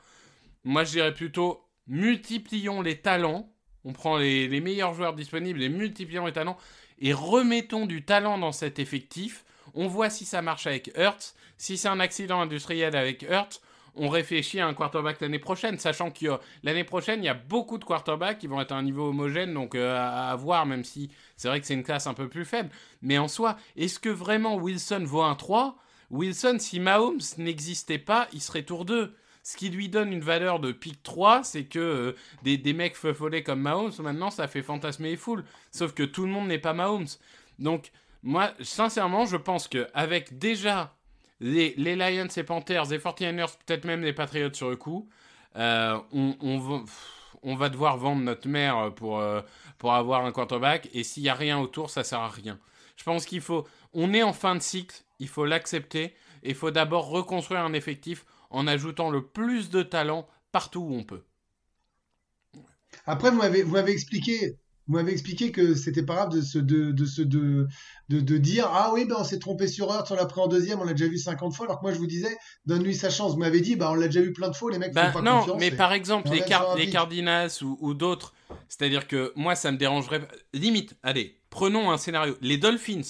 Moi je dirais plutôt multiplions les talents, on prend les, meilleurs joueurs disponibles et multiplions les talents et remettons du talent dans cet effectif. On voit si ça marche avec Hurts. Si c'est un accident industriel avec Hurts, on réfléchit à un quarterback l'année prochaine, sachant que l'année prochaine, il y a beaucoup de quarterbacks qui vont être à un niveau homogène, donc euh, à, à voir, même si c'est vrai que c'est une classe un peu plus faible. Mais en soi, est-ce que vraiment Wilson vaut un 3 Wilson, si Mahomes n'existait pas, il serait tour 2. Ce qui lui donne une valeur de pick 3, c'est que euh, des, des mecs feufolés comme Mahomes, maintenant, ça fait fantasmer les foules. Sauf que tout le monde n'est pas Mahomes. Donc, moi, sincèrement, je pense qu'avec déjà les, Lions et Panthers, les 49ers, peut-être même les Patriots sur le coup, euh, on, va, devoir vendre notre mère pour, euh, pour avoir un quarterback, et s'il n'y a rien autour, ça sert à rien. Je pense qu'il faut. On est en fin de cycle, il faut l'accepter, et il faut d'abord reconstruire un effectif en ajoutant le plus de talent partout où on peut. Après, vous m'avez expliqué, vous m'avez expliqué que c'était pas grave de se, de, de, se- de, de, de dire Ah oui, ben on s'est trompé sur Hurts, on l'a pris en deuxième, on l'a déjà vu 50 fois. Alors que moi, je vous disais Donne-lui sa chance. Vous m'avez dit bah, On l'a déjà vu plein de fois, les mecs Bah, font pas non, confiance. mais et- par exemple, les, Car- les. Cardinals ou, ou d'autres, c'est-à-dire que moi, ça me dérangerait. Limite, allez, prenons un scénario. Les Dolphins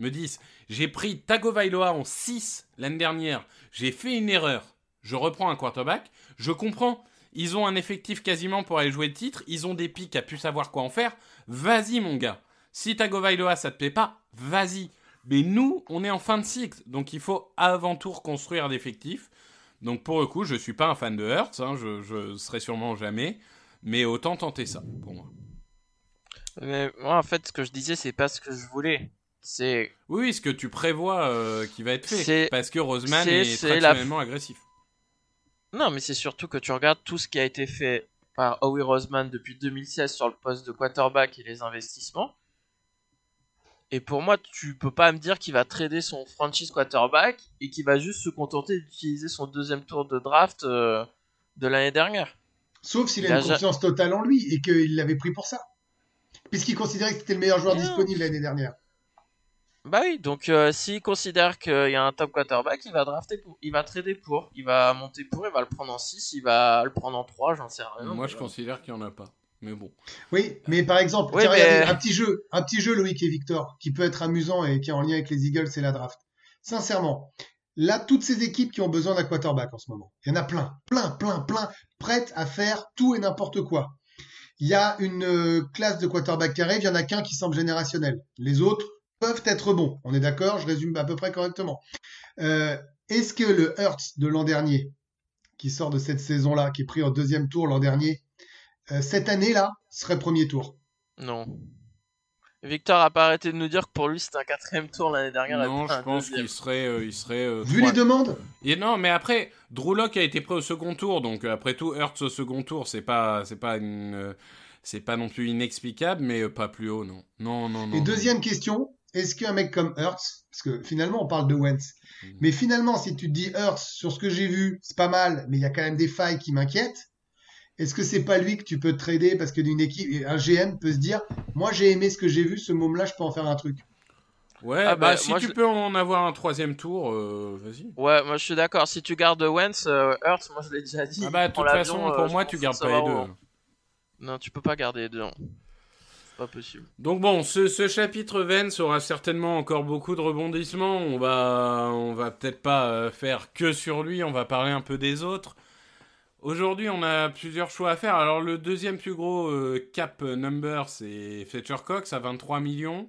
me disent J'ai pris Tagovailoa en 6 l'année dernière, j'ai fait une erreur, je reprends un quarterback, je comprends. Ils ont un effectif quasiment pour aller jouer le titre, ils ont des pics à plus savoir quoi en faire. Vas-y, mon gars. Si Tagovailoa, ça te plaît pas, vas-y. Mais nous, on est en fin de cycle, donc il faut avant tout reconstruire l'effectif. Donc pour le coup, je suis pas un fan de Hertz, hein, je, je serai sûrement jamais, mais autant tenter ça pour moi. Mais moi, en fait, ce que je disais, c'est pas ce que je voulais. C'est Oui, ce que tu prévois euh, qui va être fait, parce que Roseman est, c'est la- traditionnellement agressif. Non, mais c'est surtout que tu regardes tout ce qui a été fait par Howie Roseman depuis 2016 sur le poste de quarterback et les investissements. Et pour moi, tu peux pas me dire qu'il va trader son franchise quarterback et qu'il va juste se contenter d'utiliser son deuxième tour de draft euh, de l'année dernière. Sauf s'il Il a une confiance totale en lui et qu'il l'avait pris pour ça. Puisqu'il considérait que c'était le meilleur joueur non. disponible l'année dernière. Bah oui, donc euh, s'il considère qu'il y a un top quarterback, il va drafter pour, il va trader pour, il va monter pour, il va le prendre en 6, il va le prendre en 3, j'en sais rien. moi, je voilà. considère qu'il y en a pas. Mais bon. Oui, mais par exemple, Oui, tiens, mais- regardez, un petit jeu, un petit jeu, Loïc et Victor, qui peut être amusant et qui est en lien avec les Eagles et la draft. Sincèrement, là, toutes ces équipes qui ont besoin d'un quarterback en ce moment, il y en a plein, plein, plein, plein, prêtes à faire tout et n'importe quoi. Il y a une euh, classe de quarterback qui arrive, il y en a qu'un qui semble générationnel. Les autres peuvent être bons. On est d'accord, je résume à peu près correctement. Euh, Est-ce que le Hurts de l'an dernier, qui sort de cette saison-là, qui est pris en deuxième tour l'an dernier, euh, cette année-là, serait premier tour? Non. Victor a pas arrêté de nous dire que pour lui c'était un quatrième tour l'année dernière. Non, je pense qu'il serait, euh, il serait. euh, Vu les demandes? Et non, mais après, Drew Lock a été pris au second tour, donc après tout, Hurts au second tour, c'est pas, c'est pas une, euh, c'est pas non plus inexplicable, mais euh, pas plus haut, non. Non, non, non. Et non. deuxième question, est-ce qu'un mec comme Hurts, parce que finalement on parle de Wentz, Mhm. mais finalement si tu te dis Hurts, sur ce que j'ai vu, c'est pas mal, mais il y a quand même des failles qui m'inquiètent, est-ce que c'est pas lui que tu peux trader parce que d'une équipe, un GM peut se dire, moi j'ai aimé ce que j'ai vu, ce môme-là, je peux en faire un truc. Ouais, Ah, bah, bah, si moi, tu je- peux en avoir un troisième tour, euh, vas-y. Ouais, moi je suis d'accord. Si tu gardes Wentz, euh, Hurts, moi je l'ai déjà dit. Ah bah, de toute façon, euh, pour moi, tu gardes de pas les deux. où. Non, tu peux pas garder les deux. Possible. Donc bon, ce, ce chapitre Vence aura certainement encore beaucoup de rebondissements. On va, on va peut-être pas euh, faire que sur lui. On va parler un peu des autres. Aujourd'hui, on a plusieurs choix à faire. Alors le deuxième plus gros euh, cap number, c'est Fletcher Cox à 23 millions.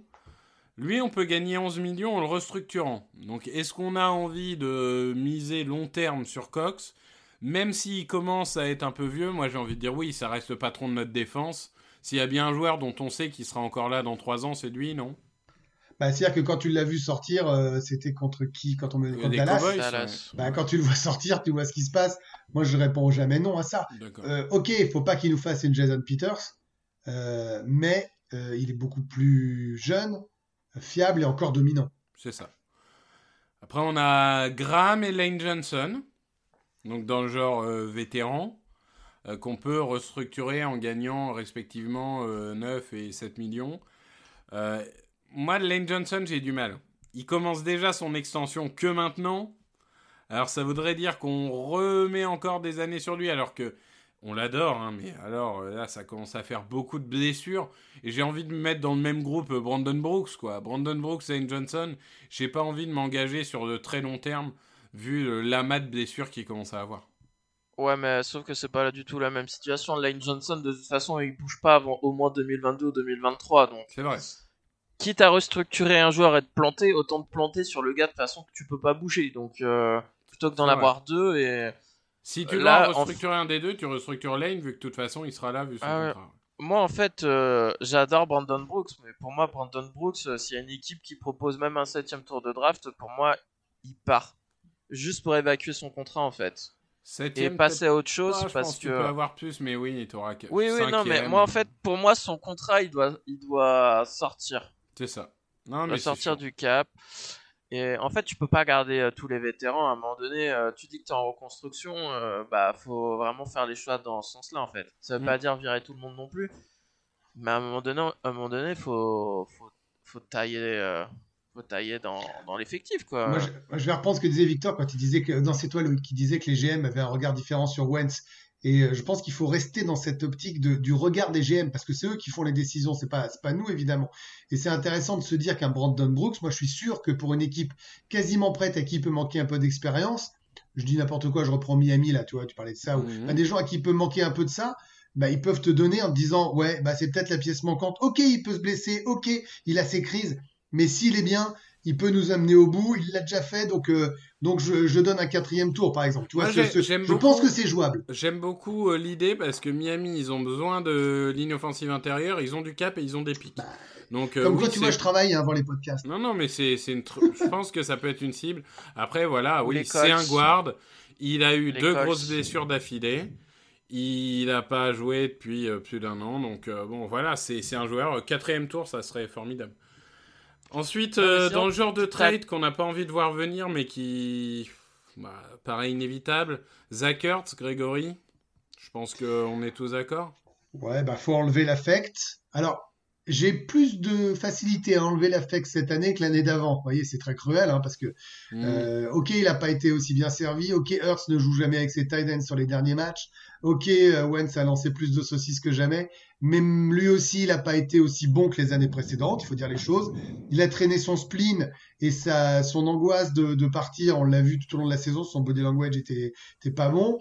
Lui, on peut gagner 11 millions en le restructurant. Donc, est-ce qu'on a envie de miser long terme sur Cox? Même s'il commence à être un peu vieux, moi j'ai envie de dire oui, ça reste le patron de notre défense. S'il y a bien un joueur dont on sait qu'il sera encore là dans 3 ans, c'est lui, non? Bah, C'est-à-dire que quand tu l'as vu sortir, euh, c'était contre qui? Quand on a contre Dallas? Cowboys, Dallas. bah, Quand tu le vois sortir, tu vois ce qui se passe. Moi je réponds jamais non à ça. Euh, ok, il faut pas qu'il nous fasse une Jason Peters, euh, mais euh, il est beaucoup plus jeune, fiable et encore dominant. C'est ça. Après, on a Graham et Lane Johnson, donc dans le genre euh, vétéran, euh, qu'on peut restructurer en gagnant respectivement euh, 9 et 7 millions. Euh, moi, Lane Johnson, j'ai du mal. Il commence déjà son extension que maintenant. Alors, ça voudrait dire qu'on remet encore des années sur lui, alors que on l'adore, hein, mais alors euh, là, ça commence à faire beaucoup de blessures. Et j'ai envie de me mettre dans le même groupe euh, Brandon Brooks, quoi. Brandon Brooks et Lane Johnson, j'ai pas envie de m'engager sur de très long terme, vu euh, l'amas de blessures qu'il commence à avoir. Ouais, mais sauf que c'est pas là du tout la même situation. Lane Johnson, de toute façon, il bouge pas avant au moins 2022 ou 2023. Donc, C'est vrai. quitte à restructurer un joueur et te planter, autant te planter sur le gars de façon que tu peux pas bouger. Donc, euh, plutôt que d'en avoir deux et. Si tu Là, dois en- restructurer un des deux, tu restructures Lane, vu que de toute façon, il sera là, vu son Ah contrat. Moi, en fait, euh, j'adore Brandon Brooks, mais pour moi, Brandon Brooks, euh, s'il y a une équipe qui propose même un septième tour de draft, pour moi, il part. Juste pour évacuer son contrat, en fait. Septième, et passer à autre chose pas, parce que tu peux avoir plus, mais oui, tu auras oui oui non mais moi en fait pour moi son contrat il doit il doit sortir. C'est ça. Non, il mais doit sortir du cap. Et en fait tu peux pas garder euh, tous les vétérans. À un moment donné euh, tu dis que t'es en reconstruction euh, bah faut vraiment faire les choix dans ce sens là en fait. Ça veut Mm. pas dire virer tout le monde non plus. Mais à un moment donné à un moment donné faut faut, faut tailler euh, tailler dans, dans l'effectif quoi. Moi je, moi, je vais reprendre ce que disait Victor quand il disait que non c'est toi qui disait que les GM avaient un regard différent sur Wentz. Et euh, je pense qu'il faut rester dans cette optique de, du regard des GM parce que c'est eux qui font les décisions c'est pas c'est pas nous évidemment. Et c'est intéressant de se dire qu'un Brandon Brooks moi je suis sûr que pour une équipe quasiment prête à qui il peut manquer un peu d'expérience je dis n'importe quoi je reprends Miami là tu vois tu parlais de ça ou Mhm. ben, des gens à qui il peut manquer un peu de ça bah, ils peuvent te donner en te disant ouais bah c'est peut-être la pièce manquante. Ok il peut se blesser. Ok il a ses crises mais s'il est bien il peut nous amener au bout, il l'a déjà fait, donc, euh, donc je, je donne un quatrième tour, par exemple. Tu vois, Moi, ce- j'ai- ce- j'aime je beaucoup- pense que c'est jouable. J'aime beaucoup euh, l'idée parce que Miami, ils ont besoin de ligne offensive intérieure, ils ont du cap et ils ont des pics. Donc, euh, Comme oui, quoi, tu vois, je travaille hein, avant les podcasts. Non, non, mais c'est c'est une. tr- je pense que ça peut être une cible. Après, voilà, Ou oui, c'est un guard. Il a eu Les deux grosses blessures d'affilée. Il n'a pas joué depuis plus d'un an. Donc, euh, bon, voilà, c'est c'est un joueur. Quatrième tour, ça serait formidable. Ensuite, euh, sinon, dans le genre de trade qu'on n'a pas envie de voir venir, mais qui bah, paraît inévitable, Zach Ertz, Grégory, je pense qu'on est tous d'accord. Ouais, bah, faut enlever l'affect. Alors, j'ai plus de facilité à enlever l'affect cette année que l'année d'avant. Vous voyez, c'est très cruel, hein, parce que, Mm. euh, ok, il n'a pas été aussi bien servi. Ok, Hurts ne joue jamais avec ses tight ends sur les derniers matchs. Ok, euh, Wentz a lancé plus de saucisses que jamais. Mais lui aussi, il n'a pas été aussi bon que les années précédentes, il faut dire les choses. Il a traîné son spleen et sa, son angoisse de, de partir, on l'a vu tout au long de la saison, son body language était, était pas bon.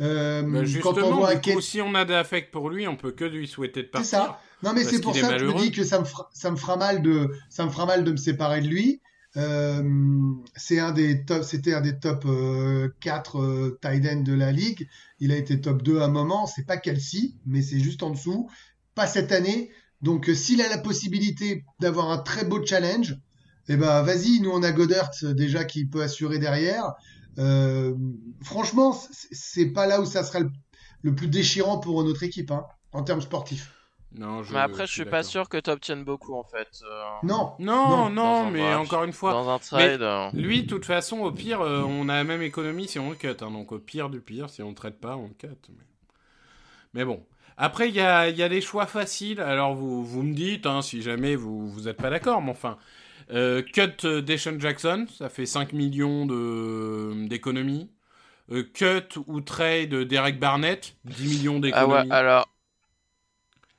Euh, Bah, quand justement, on voit un du coup, Kate- si on a de l'affect pour lui, on peut que lui souhaiter de C'est partir. ça. Non, mais c'est pour ça que je me dis que ça me fera, ça me fera mal de, ça me fera mal de me séparer de lui. Euh, c'est un des top, c'était un des top euh, 4 euh, tight ends de la ligue. Il a été top 2 à un moment. C'est pas Kelsey, mais c'est juste en dessous. Pas cette année. Donc, euh, s'il a la possibilité d'avoir un très beau challenge, eh ben, vas-y. Nous, on a Goddard euh, déjà qui peut assurer derrière. Euh, franchement, c'est- pas là où ça sera le, le plus déchirant pour notre équipe, hein, en termes sportifs. Non, je, mais après je suis pas d'accord. sûr que tu obtiennes beaucoup en fait euh, Non, Non, Non, mais match, encore une fois, dans un trade euh, lui, de toute façon, au pire, euh, on a la même économie si on le cut. hein, donc au pire du pire, si on ne traite pas, on le cut. Mais, mais bon. Après, il y a, il y a des choix faciles. Alors vous, vous me dites, hein, si jamais vous vous êtes pas d'accord, mais enfin, euh, cut euh, Deshaun Jackson, ça fait 5 millions de d'économies. Euh, cut ou trade Derek Barnett, 10 millions ah d'économies. ouais alors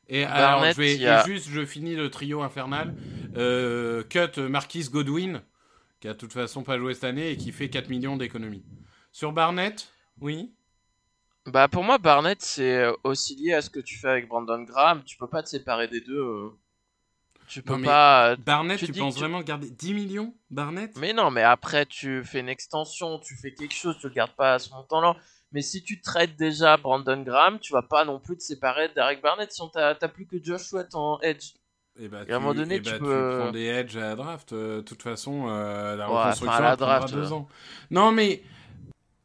Et alors, je vais, a- et juste, je finis le trio infernal. Euh, cut Marquis Godwin, qui a de toute façon pas joué cette année et qui fait 4 millions d'économies. Sur Barnett, oui. Bah pour moi Barnett c'est euh, aussi lié à ce que tu fais avec Brandon Graham. Tu peux pas te séparer des deux. Euh. Tu peux Non, pas. euh, Barnett, tu tu, penses tu- vraiment garder 10 millions Barnett? Mais non, mais après tu fais une extension, tu fais quelque chose, tu le gardes pas à ce montant-là. Mais si tu traites déjà Brandon Graham, tu vas pas non plus te séparer d'Eric Barnett si t'as plus que Josh Sweat en edge. Et bah, Et à un moment donné, eh tu bah, peux- prends des edges à la draft. euh, De toute façon, euh, la Ouais, reconstruction enfin, la prendra draft, deux euh. ans. Non, mais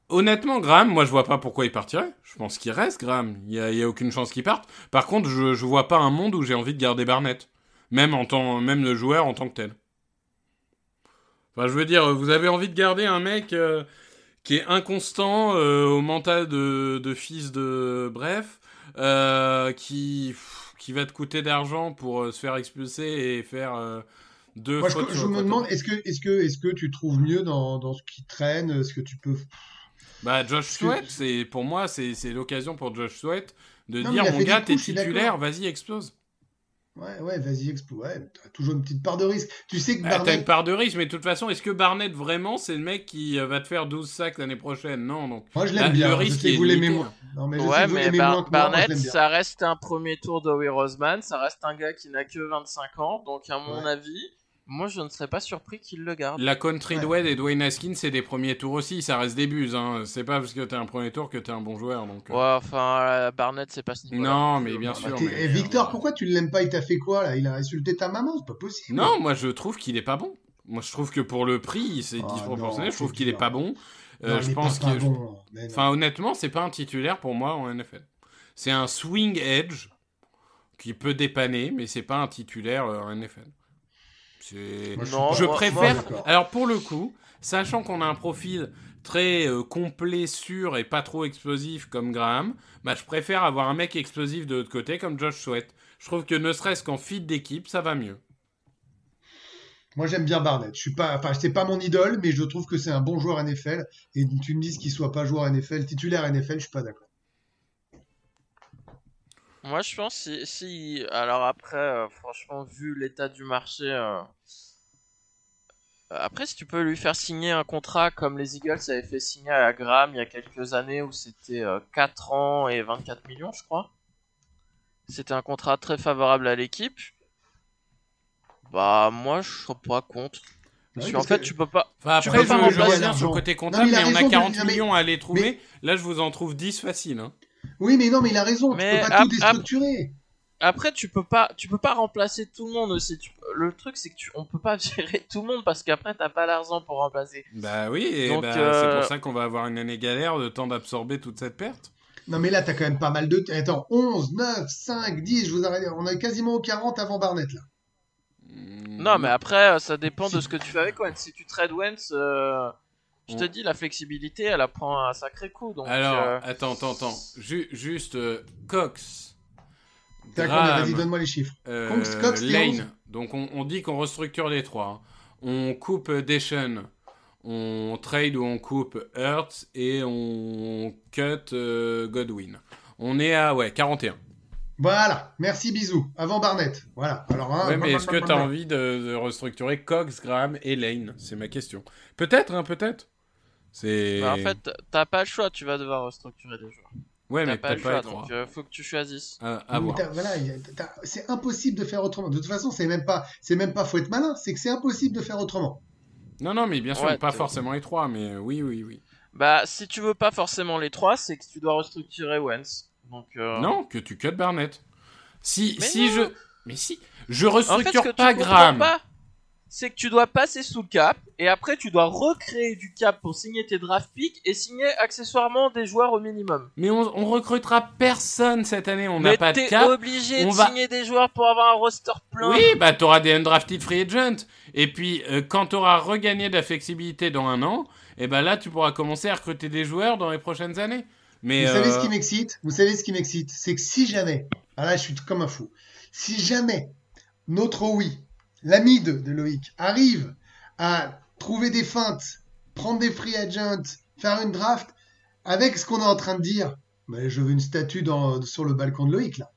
honnêtement, Graham, moi, je vois pas pourquoi il partirait. Je pense qu'il reste, Graham. Il y a, il y a aucune chance qu'il parte. Par contre, je, je vois pas un monde où j'ai envie de garder Barnett. Même en tant, même le joueur en tant que tel. Enfin, je veux dire, vous avez envie de garder un mec euh, qui est inconstant euh, au mental de, de fils de bref, euh, qui qui va te coûter d'argent pour se faire expulser et faire deux Moi, je, fautes me côté. demande, est-ce que, est-ce que, est-ce que tu trouves mieux dans, dans ce qui traîne, est-ce que tu peux. Bah, Josh Sweat, c'est pour moi, c'est l'occasion pour Josh Sweat de Non, dire mon gars, t'es titulaire, vas-y, explose. Ouais, ouais, vas-y, explo. Ouais, t'as toujours une petite part de risque. Tu sais que T'as Barnett. une part de risque, mais de toute façon, est-ce que Barnett vraiment, c'est le mec qui euh, va te faire 12 sacs l'année prochaine? Non, donc. Moi, je l'aime bien. le je risque sais que est vous l'aimez moins. Non, mais je ouais, vous mais Bar- moins moi. Je Barnett, ça reste un premier tour d'Howie Roseman, ça reste un gars qui n'a que 25 ans, donc à mon Ouais. avis, moi je ne serais pas surpris qu'il le garde. La Country Ouais. Et Dwayne Haskins, c'est des premiers tours aussi, ça reste des buts. Hein. C'est pas parce que t'es un premier tour que t'es un bon joueur. Donc, euh. Ouais, enfin, euh, Barnett, c'est pas ce niveau Non, mais bien sûr. mais- eh, Victor, pourquoi tu l'aimes pas? Il t'a fait quoi là? Il a insulté ta maman C'est pas possible. Non, moi je trouve qu'il est pas bon. Moi je trouve que pour le prix, c'est Ah, disproportionné. je trouve qu'il est dur. pas bon. Euh, Non, je pense que. bon. Enfin, honnêtement, c'est pas un titulaire pour moi en NFL. C'est un swing edge qui peut dépanner, mais c'est pas un titulaire euh, en NFL. Non, Je moi- préfère. moi. Alors pour le coup, sachant qu'on a un profil très euh, complet, sûr et pas trop explosif comme Graham, bah je préfère avoir un mec explosif de l'autre côté comme Josh Sweat. Je trouve que ne serait-ce qu'en fit d'équipe, ça va mieux. Moi, j'aime bien Barnett. Je suis pas, enfin, c'est pas mon idole, mais je trouve que c'est un bon joueur NFL. Et tu me dises qu'il soit pas joueur NFL, titulaire NFL, je suis pas d'accord. Moi, je pense si, si alors après, euh, franchement, vu l'état du marché, euh, après, si tu peux lui faire signer un contrat comme les Eagles avaient fait signer à Graham il y a quelques années où c'était euh, 4 ans et 24 millions, je crois. C'était un contrat très favorable à l'équipe. Bah, moi, je serais pas contre. Parce Oui, qu'en parce fait, que- tu peux pas. Enfin, Tu après, peux pas je, je remplacer reviens sur le côté Non, comptable, mais on a raison de- 40 non, mais- millions à aller trouver. Là, je vous en trouve 10 facile. Hein. Oui, mais non, mais il a raison. Mais tu peux pas ap- tout déstructurer. Après, tu peux pas, tu peux pas remplacer tout le monde aussi. Tu- Le truc, c'est que tu... on peut pas gérer tout le monde parce qu'après, t'as pas l'argent pour remplacer. Bah oui, et Donc, bah, euh, c'est pour ça qu'on va avoir une année galère, le temps d'absorber toute cette perte. Non, mais là, t'as quand même pas mal de. Attends, 11, 9, 5, 10, je vous arrête. On est quasiment aux 40 avant Barnett, là. Mm, Non, mais après, euh, ça dépend de ce que tu fais avec Wentz. Si tu trades Wentz, euh, je te dis, la flexibilité, elle apprend un sacré coup. Donc, Alors, euh, attends, attends, attends. Ju- juste euh, Cox, Vas-y, donne-moi les chiffres. euh, Cox, Cox, Lane. 11. Donc on, on dit qu'on restructure les trois. On coupe Deschamps, on trade ou on coupe Hurts et on cut euh, Godwin. On est à ouais 41. Voilà, merci, bisous. Avant Barnett. Voilà. Alors, hein, ouais, mais est-ce que tu as envie de, de restructurer Cox, Graham et Lane? C'est ma question. Peut-être, hein, peut-être. C'est. bah, en fait, t'as pas le choix, tu vas devoir restructurer les joueurs. ouais, T'as mais pas le choix, les trois. donc euh, faut que tu choisisses. À, à Mais voir. t'as- voilà, c'est impossible de faire autrement. De toute façon, c'est même pas, c'est même pas faut être malin, c'est que c'est impossible de faire autrement. Non, non, mais bien sûr, Ouais, pas t'es- forcément les trois, mais euh, oui, oui, oui. Bah, si tu veux pas forcément les trois, c'est que tu dois restructurer Wentz. Donc, euh, Non, que tu cut Barnett. Si, Mais si non. je. Mais si. Je En fait, restructure ce que pas Graham. pas, c'est que tu dois passer sous le cap et après tu dois recréer du cap pour signer tes draft picks et signer accessoirement des joueurs au minimum. Mais on, on recrutera personne cette année, on n'a pas de t'es cap. obligé on de va- signer des joueurs pour avoir un roster plein. Oui, bah t'auras des undrafted free agents. Et puis, euh, quand t'auras regagné de la flexibilité dans un an, et ben là, tu pourras commencer à recruter des joueurs dans les prochaines années. Mais Vous savez euh, ce qui m'excite? Vous savez ce qui m'excite? C'est que si jamais, ah là je suis comme un fou, si jamais notre oui, l'ami de, de Loïc, arrive à trouver des feintes, prendre des free agents, faire une draft, avec ce qu'on est en train de dire, mais je veux une statue dans, sur le balcon de Loïc là.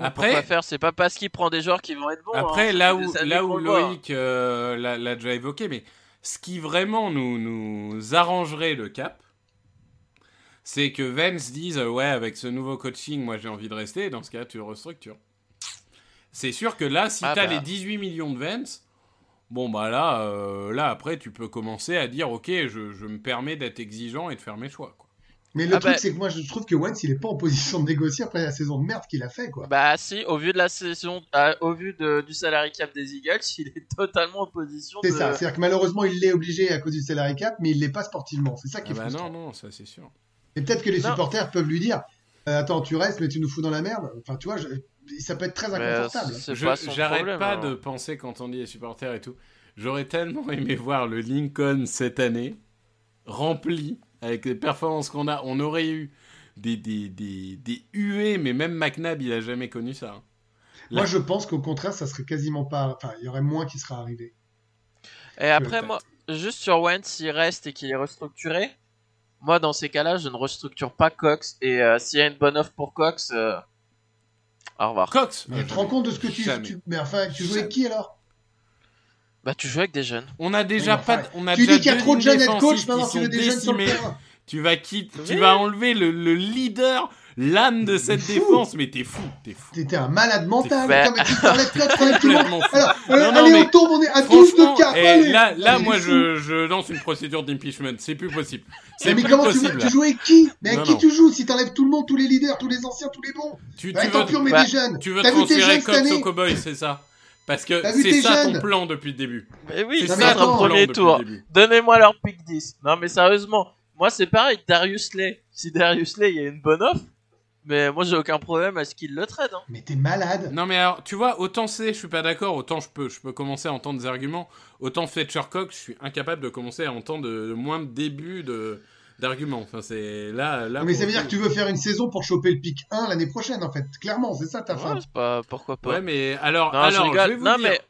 Après- pourquoi faire? C'est pas parce qu'il prend des joueurs qui vont être bons. Après, hein, là où, là. Loïc euh, l'a l'a déjà évoqué, mais ce qui vraiment nous, nous arrangerait le cap, c'est que Vance dise euh, Ouais, avec ce nouveau coaching, moi j'ai envie de rester, dans ce cas, tu restructures. C'est sûr que là, si Ah t'as bah. les 18 millions de Vance, bon bah là, euh, là après, tu peux commencer à dire Ok, je, je me permets d'être exigeant et de faire mes choix. Quoi. Mais le Ah truc bah- c'est que moi je trouve que Wentz il est pas en position de négocier après la saison de merde qu'il a fait quoi. Bah si, au vu de la saison, euh, au vu de- du salary cap des Eagles, il est totalement en position c'est de. ça, c'est-à-dire que malheureusement il l'est obligé à cause du salary cap, mais il l'est pas sportivement. C'est ça qui Ah est bah frustrant. non, non, ça c'est sûr. Et peut-être que les Non. supporters peuvent lui dire euh, Attends, tu restes, mais tu nous fous dans la merde. Enfin, tu vois, je- ça peut être très inconfortable. pas J'arrête problème, pas hein. de penser quand on dit les supporters et tout. J'aurais tellement aimé voir le Lincoln cette année rempli avec les performances qu'on a. On aurait eu des, des, des, des huées, mais même McNabb, il a jamais connu ça. hein. Moi, je pense qu'au contraire, ça serait quasiment pas. Enfin, il y aurait moins qui sera arrivé. Et après, Peut-être. moi, juste sur Wentz, s'il reste et qu'il est restructuré, moi, dans ces cas-là, je ne restructure pas Cox. Et euh, s'il y a une bonne offre pour Cox, euh, au revoir. Cox Mais tu te rends compte de ce que tu. Jamais. tu- Mais enfin, tu joues avec qui alors? Bah, tu joues avec des jeunes. On a déjà Oui, mais pas. enfin, de- On a Tu déjà dis qu'il y a deux trop de lignes jeunes head coach, défensives maintenant qui tu veux sont des jeunes sur le décimées. terrain. Tu vas, quitter, tu Oui. vas enlever le, le leader, l'âme de cette défense, mais t'es fou, t'es fou. T'étais un malade mental. Mais tu tu euh, allez, mais on tombe, on est à 12 Franchement, de 4. eh, allez. là, là mais moi, je, je lance une procédure d'impeachment. C'est plus possible. C'est Mais plus comment tu, possible. veux, tu joues avec qui Mais avec Non, qui non. tu joues Si t'enlèves tout le monde, tous les leaders, tous les anciens, tous les bons tu, tu Tant veux, on met bah, des jeunes. tu veux transférer année au Cowboy, c'est ça Parce que c'est ça ton plan depuis le début. Mais oui, C'est mais ça ton premier tour. Donnez-moi leur pick 10. Non, mais sérieusement, Moi, c'est pareil, Darius Lay. Si Darius Lay, il y a une bonne offre, mais moi, j'ai aucun problème à ce qu'il le trade. Hein. Mais t'es malade. Non mais alors, tu vois, autant c'est, je suis pas d'accord, autant je peux, je peux commencer à entendre des arguments, autant Fletcher Cox, je suis incapable de commencer à entendre de, de moins de début de d'arguments. Enfin, c'est là, là. mais ça veut le dire que tu veux faire une saison pour choper le pic 1 l'année prochaine, en fait. Clairement, c'est ça ta Ouais, fin. pas, pourquoi pas. Ouais, mais alors, Non, je alors, rigole. vais vous Non, dire, mais-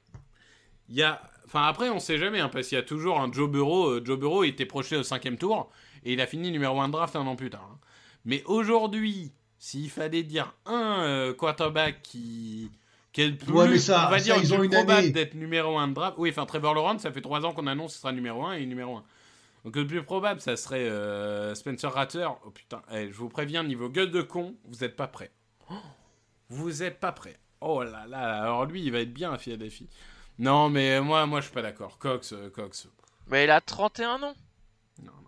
il y a, enfin après, on sait jamais, hein, parce qu'il y a toujours un Joe Burrow. euh, Joe Burrow il était projeté au cinquième tour et il a fini numéro 1 de draft un an plus tard. hein. Mais aujourd'hui, s'il fallait dire un euh, quarterback qui qui est le plus, Ouais, mais ça- on va ça, dire, ils le ont plus une probable d'être numéro 1 de draft. Oui, enfin Trevor Lawrence, ça fait 3 ans qu'on annonce qu'il sera numéro 1 et numéro 1. Donc le plus probable, ça serait euh, Spencer Ratter. Oh putain, eh, je vous préviens, niveau gueule de con, vous êtes pas prêts. Oh, vous êtes pas prêts. Oh là là, alors lui, il va être bien à Philadelphie. Non, mais moi, moi, je suis pas d'accord. Cox, euh, Cox. Mais il a 31 ans. Non, non.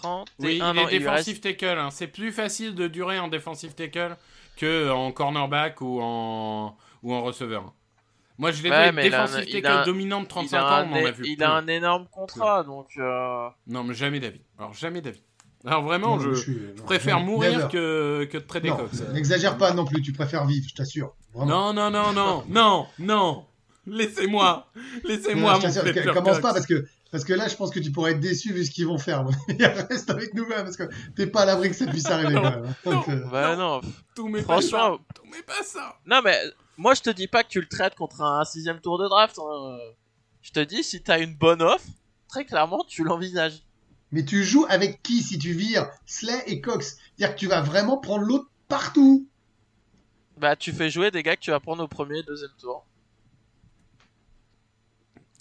31 Oui, il est il lui reste- défensif tackle. hein. C'est plus facile de durer en défensif tackle que en cornerback ou en ou en receveur. Moi, je l'ai Ouais, vu défensif tackle a dominant de il 35 a ans, on en a vu. il a un énorme contrat, donc. euh, Non, mais jamais d'avis. Alors, jamais d'avis. Alors, vraiment, Non, je, je suis- je non, préfère mourir que, que de trader Non, Cox. n'exagère pas non plus, tu préfères vivre, je t'assure. Non, non, non, non, non, non. Laissez-moi. Laissez-moi, Non, mon je t'assure, commence pas parce que, parce que là, je pense que tu pourrais être déçu vu ce qu'ils vont faire. Reste avec nous même parce que t'es pas à l'abri que ça puisse arriver quand même. Donc, euh, Bah non. Tout mais Franchement- pas ça. Tout mais pas ça. Non, mais moi, je te dis pas que tu le traites contre un sixième tour de draft. hein. Je te dis, si t'as une bonne offre, très clairement, tu l'envisages. Mais tu joues avec qui si tu vires Slay et Cox? C'est-à-dire que tu vas vraiment prendre l'autre partout. Bah, tu fais jouer des gars que tu vas prendre au premier et deuxième tour.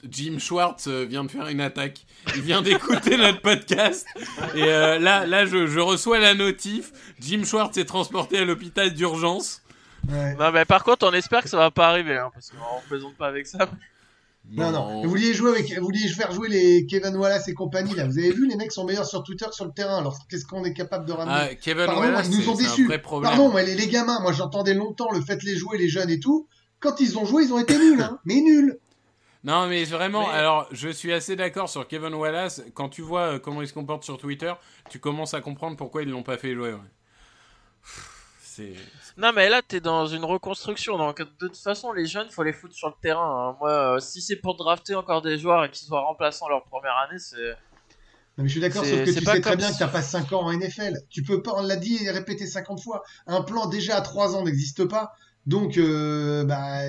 Jim Schwartz euh, vient de faire une attaque. Il vient d'écouter notre podcast. Et euh, là, là je, je reçois la notif. Jim Schwartz est transporté à l'hôpital d'urgence. Ouais. Non, mais par contre, on espère que ça va pas arriver, hein, parce qu'on plaisante pas avec ça. Non, non. Vous vouliez jouer avec, vous vouliez faire jouer les Kevin Wallace et compagnie là. Vous avez vu, les mecs sont meilleurs sur Twitter que sur le terrain. Alors qu'est-ce qu'on est capable de ramener Ah, Kevin Pardon, Wallace, ils nous ont c'est- c'est un déçus. vrai problème. Pardon, mais les, les gamins, moi j'entendais longtemps le fait de les jouer, les jeunes et tout. Quand ils ont joué, ils ont été nuls, hein. Mais nuls. Non, mais vraiment, Mais- alors, je suis assez d'accord sur Kevin Wallace. Quand tu vois euh, comment il se comporte sur Twitter, tu commences à comprendre pourquoi ils l'ont pas fait jouer. ouais. C'est. Non, mais là, t'es dans une reconstruction. Donc, de toute façon, les jeunes, faut les foutre sur le terrain. hein. Moi, euh, si c'est pour drafter encore des joueurs et qu'ils soient remplaçants leur première année, c'est. Non, mais je suis d'accord, sauf que c'est tu pas sais très bien si- que t'as pas 5 ans en NFL. Tu peux pas, on l'a dit et répété 50 fois, un plan déjà à 3 ans n'existe pas. Donc, euh, bah,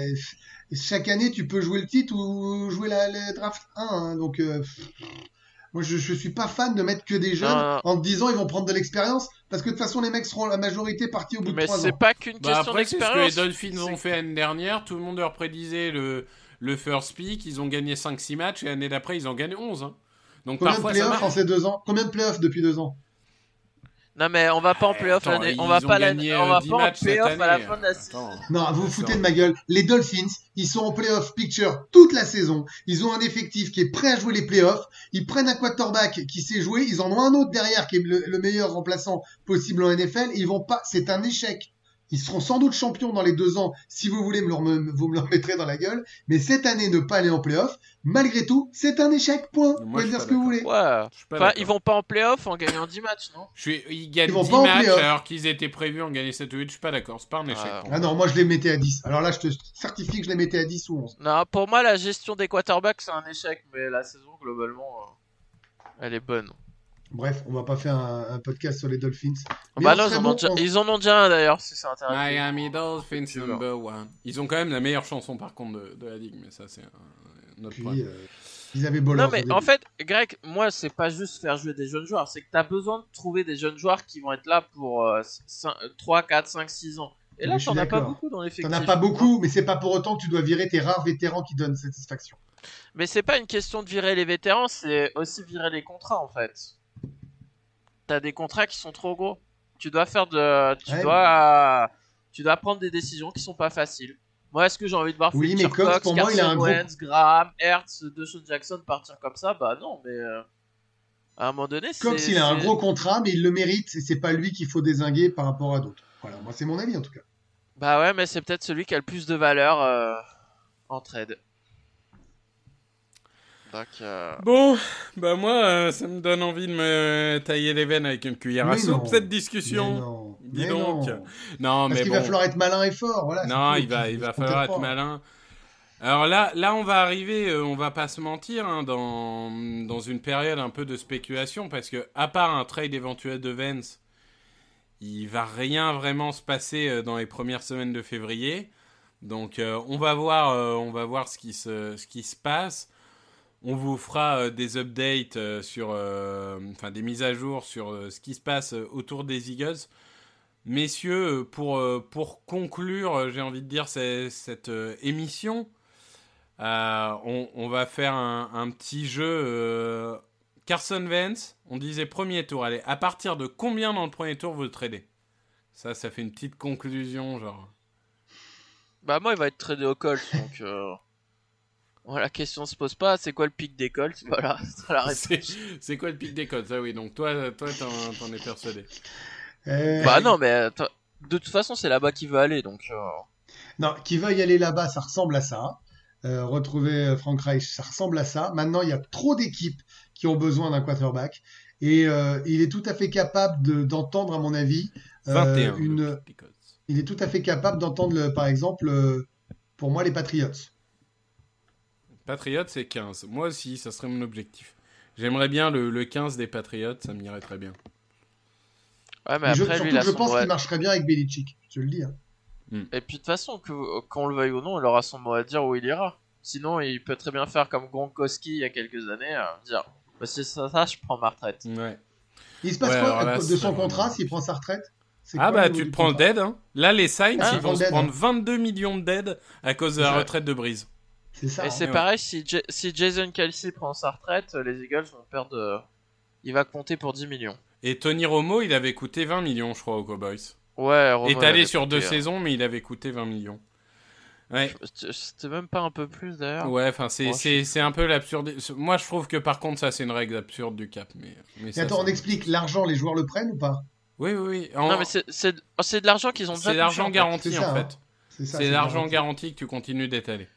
chaque année, tu peux jouer le titre ou jouer la, le draft 1. hein. donc, euh, moi, je, je suis pas fan de mettre que des jeunes Non, non. en te disant ils vont prendre de l'expérience parce que de toute façon, les mecs seront la majorité partis au bout Mais de 3 c'est ans. pas qu'une Bah question après, c'est ce que les d'expérience. Dolphins C'est- ont fait l'année dernière. Tout le monde leur prédisait le, le first pick. Ils ont gagné 5-6 matchs et l'année d'après, ils ont gagné 11. hein. Donc Combien parfois, de ça playoffs en ces deux ans? Combien de playoffs depuis deux ans? Non, mais on va pas en playoff l'année. On va pas. On euh, va 10 pas en playoff à la fin de la saison. Attends. Non, vous vous foutez de ma gueule. Les Dolphins, ils sont en playoff picture toute la saison. Ils ont un effectif qui est prêt à jouer les playoffs. Ils prennent un quarterback qui sait jouer. Ils en ont un autre derrière qui est le, le meilleur remplaçant possible en NFL. Ils vont pas. C'est un échec. Ils seront sans doute champions dans les deux ans. Si vous voulez, me leur, me- vous me leur mettrez dans la gueule. Mais cette année, ne pas aller en playoff, malgré tout, c'est un échec. Point. Vous pouvez dire ce que vous voulez. Ouais. Enfin, ils vont pas en playoff en gagnant 10 matchs, non? Je suis... Ils gagnent Ils vont 10 pas en matchs playoff. alors qu'ils étaient prévus en gagner 7 ou 8. Je suis pas d'accord. C'est pas un échec. Ah. Ah non, moi je les mettais à 10. Alors là, je te certifie que je les mettais à 10 ou 11. Non, pour moi, la gestion des quarterbacks, c'est un échec. Mais la saison, globalement, euh, elle est bonne. Bref, on va pas faire un, un podcast sur les Dolphins. Mais bah on non, ils en, bon, ont déjà, on- ils en ont déjà un d'ailleurs, si c'est intéressant. Miami Dolphins number one. Ils ont quand même la meilleure chanson par contre de, de la ligue, mais ça c'est un, autre Puis, point. euh, ils avaient Non mais en fait, Greg, moi c'est pas juste faire jouer des jeunes joueurs, c'est que t'as besoin de trouver des jeunes joueurs qui vont être là pour euh, 3, 4, 5, 6 ans. Et Mais là t'en as pas beaucoup dans l'effectif. T'en as pas beaucoup, mais c'est pas pour autant que tu dois virer tes rares vétérans qui donnent satisfaction. Mais c'est pas une question de virer les vétérans, c'est aussi virer les contrats en fait. T'as des contrats qui sont trop gros. Tu dois faire de, tu Ouais. dois, tu dois prendre des décisions qui sont pas faciles. Moi, est-ce que j'ai envie de voir Oui, Fletcher mais Cox, Cox, pour moi, il a un gros- Graham, Hertz, DeShaun Jackson partir comme ça? Bah non, mais euh, à un moment donné, c'est. Cox, il a un gros contrat, mais il le mérite, et c'est pas lui qu'il faut désinguer par rapport à d'autres. Voilà, moi c'est mon avis en tout cas. Bah ouais, mais c'est peut-être celui qui a le plus de valeur euh, en trade. Donc, euh, Bon, bah moi, euh, ça me donne envie de me tailler les veines avec une cuillère à soupe, non. cette Mais discussion. non, Dis mais donc. non. Non, Parce mais qu'il bon. va falloir être malin et fort, voilà. Non, il va, il va falloir être malin. Alors là, là, on va arriver, euh, on va pas se mentir, hein, dans, dans une période un peu de spéculation, parce que à part un trade éventuel de Vance, il va rien vraiment se passer euh, dans les premières semaines de février. Donc, euh, on va voir, euh, on va voir ce qui se, ce qui se passe. On vous fera euh, des updates euh, sur, euh, enfin des mises à jour sur ce qui se passe autour des Eagles. Messieurs, pour, pour conclure, j'ai envie de dire cette émission, on, va faire un, petit jeu. Carson Vance, on disait premier tour. Allez, à partir de combien dans le premier tour vous le tradez? Ça, ça fait une petite conclusion, genre. Bah, moi, il va être tradé aux Colts, donc. Voilà, la question se pose pas, c'est quoi le pic des Colts Voilà, c'est la C'est réponse. c'est quoi le pic des codes Ah oui, donc toi, toi t'en t'en es persuadé. Euh, Bah, non, mais attends, de toute façon, c'est là-bas qu'il veut aller, donc. euh, Non, qui veuille aller là-bas, ça ressemble à ça. Euh, retrouver euh, Frank Reich, ça ressemble à ça. Maintenant, il y a trop d'équipes qui ont besoin d'un quarterback. Et euh, il est tout à fait capable de- d'entendre, à mon avis, euh, 21. le une, il est tout à fait capable d'entendre, le- par exemple, euh, pour moi, les Patriots. Patriots, c'est 15. Moi aussi, ça serait mon objectif. J'aimerais bien le, le 15 des Patriots, ça m'irait très bien. Ouais, mais Mais je, surtout lui, je son pense qu'il marcherait bien avec Belichick, je te le dis. hein. Et puis, de toute façon, que- qu'on le veuille ou non, il aura son mot à dire où il ira. Sinon, il peut très bien faire comme Gronkowski il y a quelques années, euh, dire bah, si c'est ça, ça, je prends ma retraite. Ouais. Il se passe Ouais, quoi là, de son contrat s'il prend sa retraite? C'est Ah quoi bah tu te prends le dead. Hein. Là, les Saints, Ah, ils vont se prendre hein. 22 millions de dead à cause de la retraite de Brise. C'est ça. Et hein. c'est ouais. pareil, si, si Jason Kelsey prend sa retraite, euh, les Eagles vont perdre. euh, Il va compter pour 10 millions. Et Tony Romo, il avait coûté 20 millions, je crois, aux Cowboys. Ouais, Romo, Étalé sur deux euh, saisons, mais il avait coûté 20 millions. Ouais, C'était même pas un peu plus d'ailleurs. ouais, enfin, c'est Moi, c'est- c'est un peu l'absurde. Moi, je trouve que par contre, ça, c'est une règle absurde du cap. Mais, mais Mais ça, attends, on explique, l'argent, les joueurs le prennent ou pas? Oui, oui, oui. En- Non, mais c'est- c'est c'est de l'argent qu'ils ont déjà C'est l'argent touché, en fait. garanti, C'est ça, en fait. C'est ça, C'est l'argent garanti. garanti que tu continues d'étaler.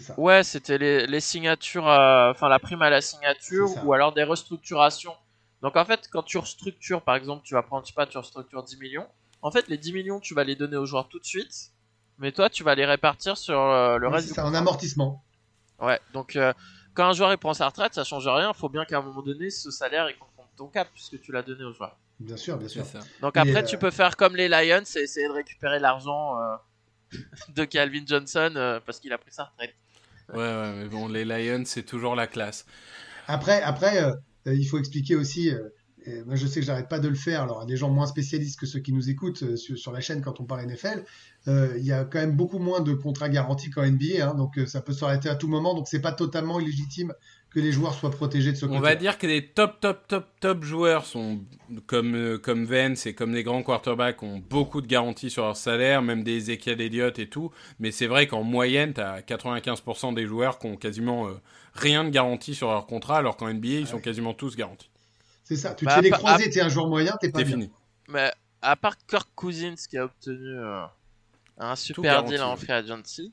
Ça. Ouais, c'était les, les signatures, euh, enfin la prime à la signature ou alors des restructurations. Donc en fait, quand tu restructures, par exemple, tu vas prendre, je sais pas, tu restructures 10 millions. En fait, les 10 millions, tu vas les donner aux joueurs tout de suite, mais toi, tu vas les répartir sur euh, le Oui, reste c'est un amortissement. Ouais, donc euh, quand un joueur il prend sa retraite, ça change rien. Faut bien qu'à un moment donné, ce salaire il confronte ton cap puisque tu l'as donné au joueur. Bien sûr, bien sûr. C'est ça. Donc après, euh, tu peux faire comme les Lions et essayer de récupérer l'argent euh, de Calvin Johnson euh, parce qu'il a pris sa retraite. Ouais, ouais, mais bon, les Lions, c'est toujours la classe. Après, après euh, il faut expliquer aussi. euh, et moi, je sais que j'arrête pas de le faire. Alors, à des gens moins spécialistes que ceux qui nous écoutent euh, sur, sur la chaîne quand on parle NFL, euh, il y a quand même beaucoup moins de contrats garantis qu'en NBA. hein, donc, euh, ça peut s'arrêter à tout moment. Donc, c'est pas totalement illégitime que les joueurs soient protégés de ce côté. On va dire que les top, top, top, top joueurs sont comme, euh, comme Vance et comme les grands quarterbacks ont beaucoup de garanties sur leur salaire, même des Ezekiel Elliott et tout. Mais c'est vrai qu'en moyenne, tu as 95% des joueurs qui ont quasiment euh, rien de garantie sur leur contrat, alors qu'en NBA, ils sont quasiment tous garantis. C'est ça. Tu Bah, te fais les à- croisés, t'es un joueur moyen, t'es pas fini. Mais à part Kirk Cousins qui a obtenu euh, un super garanti, deal en free agency,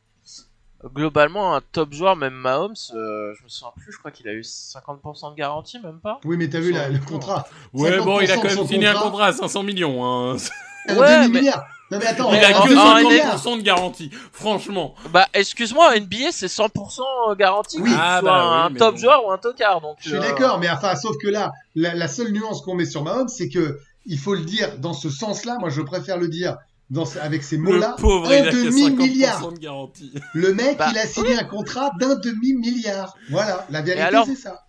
globalement un top joueur, même Mahomes, euh, je me souviens plus, je crois qu'il a eu 50% de garantie, même pas. Oui, mais t'as vu la- le contrat. Ouais, bon, il a 50% quand de même signé un contrat. à 500 millions. Hein. Ouais, mais- milliard. Non, mais attends, Il a que demi en milliard. 50% de garantie. Franchement. Bah excuse-moi, NBA c'est 100% garanti Oui. Ah, soit bah oui, un top bon. joueur ou un tocard. Donc, Je suis euh, d'accord, mais enfin, sauf que là, la, la seule nuance qu'on met sur Mahomes, c'est que il faut le dire dans ce sens-là. Moi, je préfère le dire dans ce- avec ces mots-là. Un il a que demi-milliard. 50% de garantie. Le mec, Bah, il a signé un contrat d'un demi-milliard. Voilà, la vérité, alors c'est ça.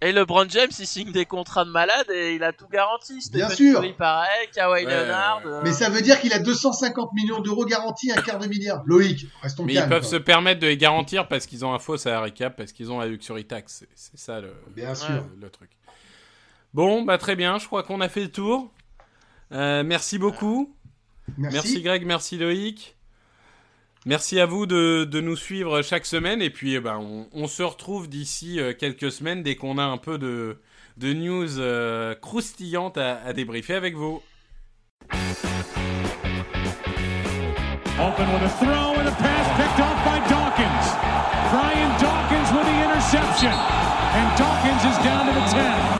Et LeBron James il signe des contrats de malade et il a tout garanti. Bien sûr. Pareil, Kawhi Ouais, Leonard. euh, Mais ça veut dire qu'il a 250 millions d'euros garantis, un quart de milliard. Loïc, restons Mais calmes. ils peuvent quoi. se permettre de les garantir parce qu'ils ont un faux salary cap, parce qu'ils ont la luxury tax. C'est- ça le, Bien sûr. le, le truc. Bon, bah très bien, je crois qu'on a fait le tour. Euh, merci beaucoup. Merci. Merci Greg, merci Loïc. Merci à vous de, de nous suivre chaque semaine. Et puis, eh ben, on, on se retrouve d'ici euh, quelques semaines dès qu'on a un peu de, de news euh, croustillantes à, à débriefer avec vous. Open with a throw and a pass picked off by Dawkins. Brian Dawkins with the interception. Jones is down to the